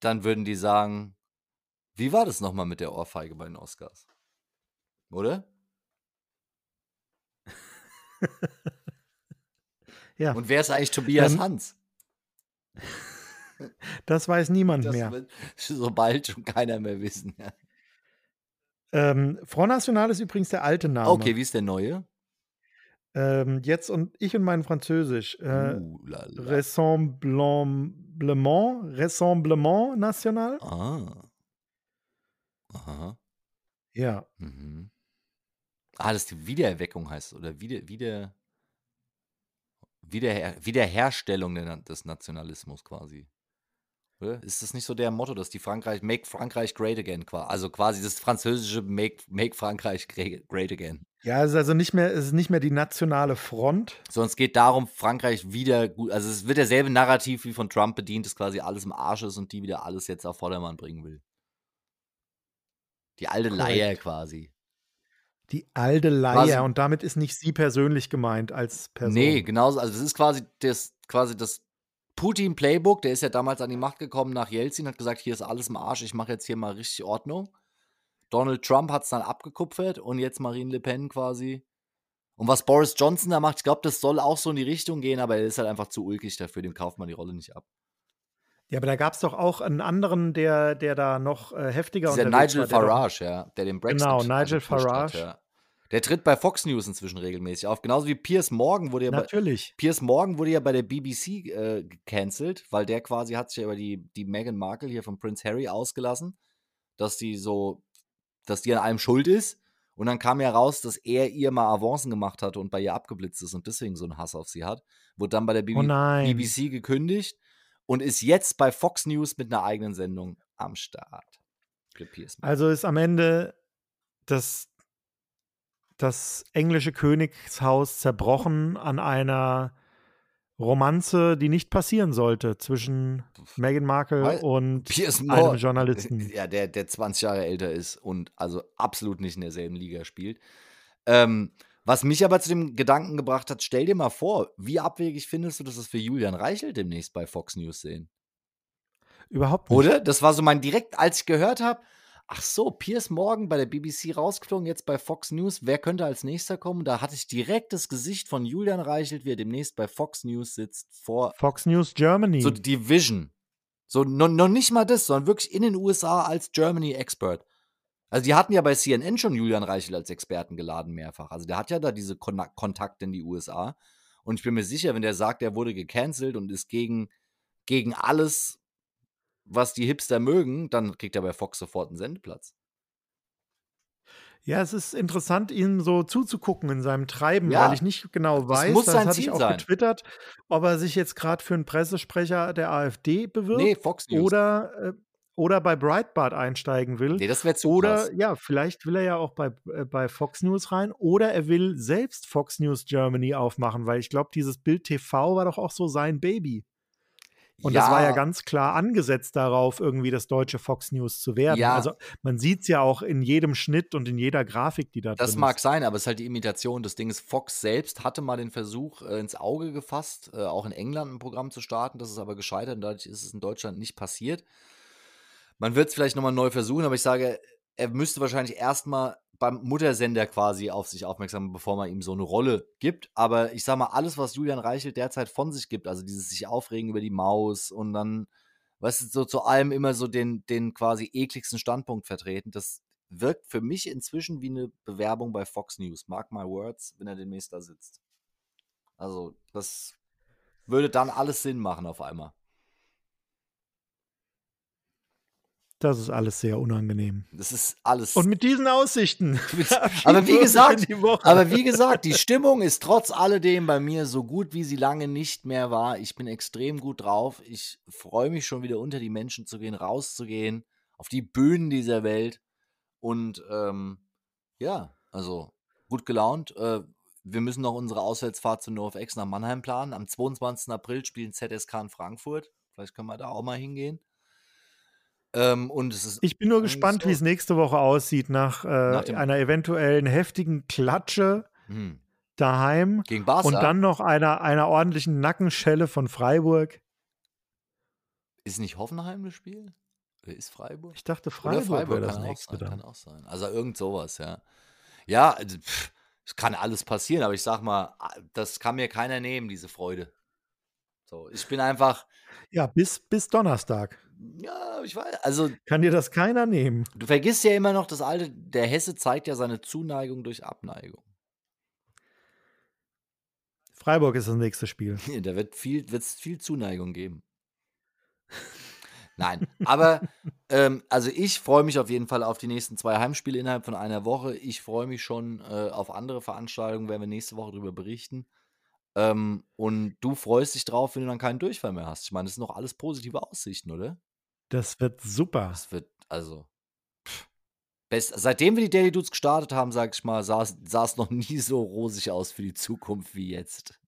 dann würden die sagen, wie war das nochmal mit der Ohrfeige bei den Oscars? Oder? ja. Und wer ist eigentlich Tobias ähm, Hans? Das weiß niemand das mehr. Wird sobald schon keiner mehr wissen. Ja. Ähm, Front National ist übrigens der alte Name. Okay, wie ist der neue? Ähm, jetzt und ich und mein Französisch. Äh, uh, Rassemblement, Rassemblement National. Ah. Aha. Ja. Mhm. Ah, das ist die Wiedererweckung heißt oder wieder, wieder, wieder, Wiederherstellung des Nationalismus quasi. Oder? Ist das nicht so der Motto, dass die Frankreich, Make Frankreich Great Again quasi, also quasi das französische Make, Make Frankreich Great Again. Ja, es ist also nicht mehr, es ist nicht mehr die nationale Front. Sondern es geht darum, Frankreich wieder gut, also es wird derselbe Narrativ wie von Trump bedient, dass quasi alles im Arsch ist und die wieder alles jetzt auf Vordermann bringen will. Die alte Korrekt. Leier quasi. Die alte Leier und damit ist nicht sie persönlich gemeint als Person. Nee, genauso. Also, das ist quasi das, quasi das Putin-Playbook. Der ist ja damals an die Macht gekommen nach Jelzin, hat gesagt: Hier ist alles im Arsch, ich mache jetzt hier mal richtig Ordnung. Donald Trump hat es dann abgekupfert und jetzt Marine Le Pen quasi. Und was Boris Johnson da macht, ich glaube, das soll auch so in die Richtung gehen, aber er ist halt einfach zu ulkig dafür, dem kauft man die Rolle nicht ab. Ja, aber da gab es doch auch einen anderen, der, der da noch äh, heftiger Dieser Nigel war, Farage, der ja, der den Brexit Genau, Nigel Farage. Hat, ja. Der tritt bei Fox News inzwischen regelmäßig auf. Genauso wie Piers Morgan wurde ja Natürlich. Bei, Piers Morgan wurde ja bei der BBC äh, gecancelt, weil der quasi hat sich ja über die, die Meghan Markle hier von Prince Harry ausgelassen, dass die so, dass die an allem schuld ist. Und dann kam ja raus, dass er ihr mal Avancen gemacht hatte und bei ihr abgeblitzt ist und deswegen so einen Hass auf sie hat. Wurde dann bei der BB oh BBC gekündigt und ist jetzt bei Fox News mit einer eigenen Sendung am Start. Also ist am Ende das, das englische Königshaus zerbrochen an einer Romanze, die nicht passieren sollte zwischen Meghan Markle Weil, und einem Journalisten. Ja, der, der 20 Jahre älter ist und also absolut nicht in derselben Liga spielt. Ähm, was mich aber zu dem Gedanken gebracht hat, stell dir mal vor, wie abwegig findest du, dass es für Julian Reichelt demnächst bei Fox News sehen? Überhaupt nicht. Oder? Das war so mein direkt, als ich gehört habe, ach so, Piers Morgan bei der BBC rausgeflogen, jetzt bei Fox News, wer könnte als nächster kommen? Da hatte ich direkt das Gesicht von Julian Reichelt, wie er demnächst bei Fox News sitzt, vor Fox News Germany. So die Vision. So, noch, noch nicht mal das, sondern wirklich in den USA als Germany Expert. Also, die hatten ja bei CNN schon Julian Reichel als Experten geladen, mehrfach. Also, der hat ja da diese Kon Kontakte in die USA. Und ich bin mir sicher, wenn der sagt, er wurde gecancelt und ist gegen, gegen alles, was die Hipster mögen, dann kriegt er bei Fox sofort einen Sendeplatz. Ja, es ist interessant, ihm so zuzugucken in seinem Treiben, ja, weil ich nicht genau weiß, muss das hatte ich auch sein. getwittert, ob er sich jetzt gerade für einen Pressesprecher der AfD bewirbt nee, Fox News. oder, äh, oder bei Breitbart einsteigen will. Nee, das wäre zu Oder krass. ja, vielleicht will er ja auch bei, äh, bei Fox News rein oder er will selbst Fox News Germany aufmachen, weil ich glaube, dieses Bild TV war doch auch so sein Baby. Und ja, das war ja ganz klar angesetzt darauf, irgendwie das deutsche Fox News zu werden. Ja. Also man sieht es ja auch in jedem Schnitt und in jeder Grafik, die da das drin mag ist. sein, aber es ist halt die Imitation des Dinges. Fox selbst hatte mal den Versuch äh, ins Auge gefasst, äh, auch in England ein Programm zu starten. Das ist aber gescheitert und dadurch ist es in Deutschland nicht passiert. Man wird es vielleicht nochmal neu versuchen, aber ich sage, er müsste wahrscheinlich erstmal beim Muttersender quasi auf sich aufmerksam, bevor man ihm so eine Rolle gibt. Aber ich sag mal, alles, was Julian Reichel derzeit von sich gibt, also dieses sich aufregen über die Maus und dann, weißt du, so zu allem immer so den, den quasi ekligsten Standpunkt vertreten, das wirkt für mich inzwischen wie eine Bewerbung bei Fox News. Mark my words, wenn er demnächst da sitzt. Also, das würde dann alles Sinn machen auf einmal. Das ist alles sehr unangenehm. Das ist alles. Und mit diesen Aussichten. aber wie gesagt, aber wie gesagt, die Stimmung ist trotz alledem bei mir so gut, wie sie lange nicht mehr war. Ich bin extrem gut drauf. Ich freue mich schon wieder unter die Menschen zu gehen, rauszugehen, auf die Bühnen dieser Welt. Und ähm, ja, also gut gelaunt. Äh, wir müssen noch unsere Auswärtsfahrt zu NoFX nach Mannheim planen. Am 22. April spielen ZSK in Frankfurt. Vielleicht können wir da auch mal hingehen. Ähm, und es ist Ich bin nur gespannt, so. wie es nächste Woche aussieht nach, äh, Nach einer eventuellen heftigen Klatsche Hm. daheim Gegen Barca und dann noch einer, einer ordentlichen Nackenschelle von Freiburg. ist nicht Hoffenheim das Spiel? Wer ist Freiburg? Ich dachte, Oder Freiburg, Freiburg wäre das kann auch nächste sein, kann auch sein. Also irgend sowas, ja. Ja, also, pff, es kann alles passieren, aber ich sag mal, das kann mir keiner nehmen, diese Freude. So, ich bin einfach, Ja, bis, bis Donnerstag. Ja, ich weiß, also Kann dir das keiner nehmen. du vergisst ja immer noch das alte, der Hesse zeigt ja seine Zuneigung durch Abneigung. Freiburg ist das nächste Spiel. Da wird viel, wird's viel Zuneigung geben. Nein, aber ähm, also ich freue mich auf jeden Fall auf die nächsten zwei Heimspiele innerhalb von einer Woche. Ich freue mich schon äh, auf andere Veranstaltungen, werden wir nächste Woche darüber berichten. Ähm, und du freust dich drauf, wenn du dann keinen Durchfall mehr hast. Ich meine, das sind doch alles positive Aussichten, oder? Das wird super. Das wird, also. pff, Best, seitdem wir die Daily Dudes gestartet haben, sag ich mal, sah es- noch nie so rosig aus für die Zukunft wie jetzt.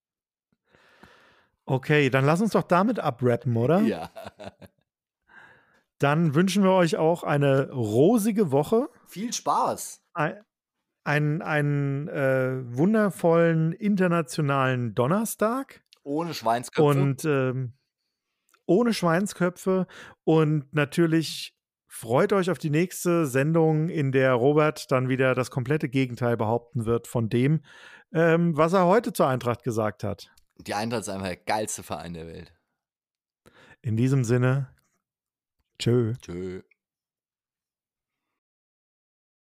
Okay, dann lass uns doch damit abrappen, oder? Ja. Dann wünschen wir euch auch eine rosige Woche, Viel Spaß. ein- einen, einen äh, wundervollen internationalen Donnerstag Ohne Schweinsköpfe. und ähm, ohne Schweinsköpfe und natürlich freut euch auf die nächste Sendung, in der Robert dann wieder das komplette Gegenteil behaupten wird von dem, ähm, was er heute zur Eintracht gesagt hat. Die Eintracht ist einfach der geilste Verein der Welt. In diesem Sinne, tschö. Tschö.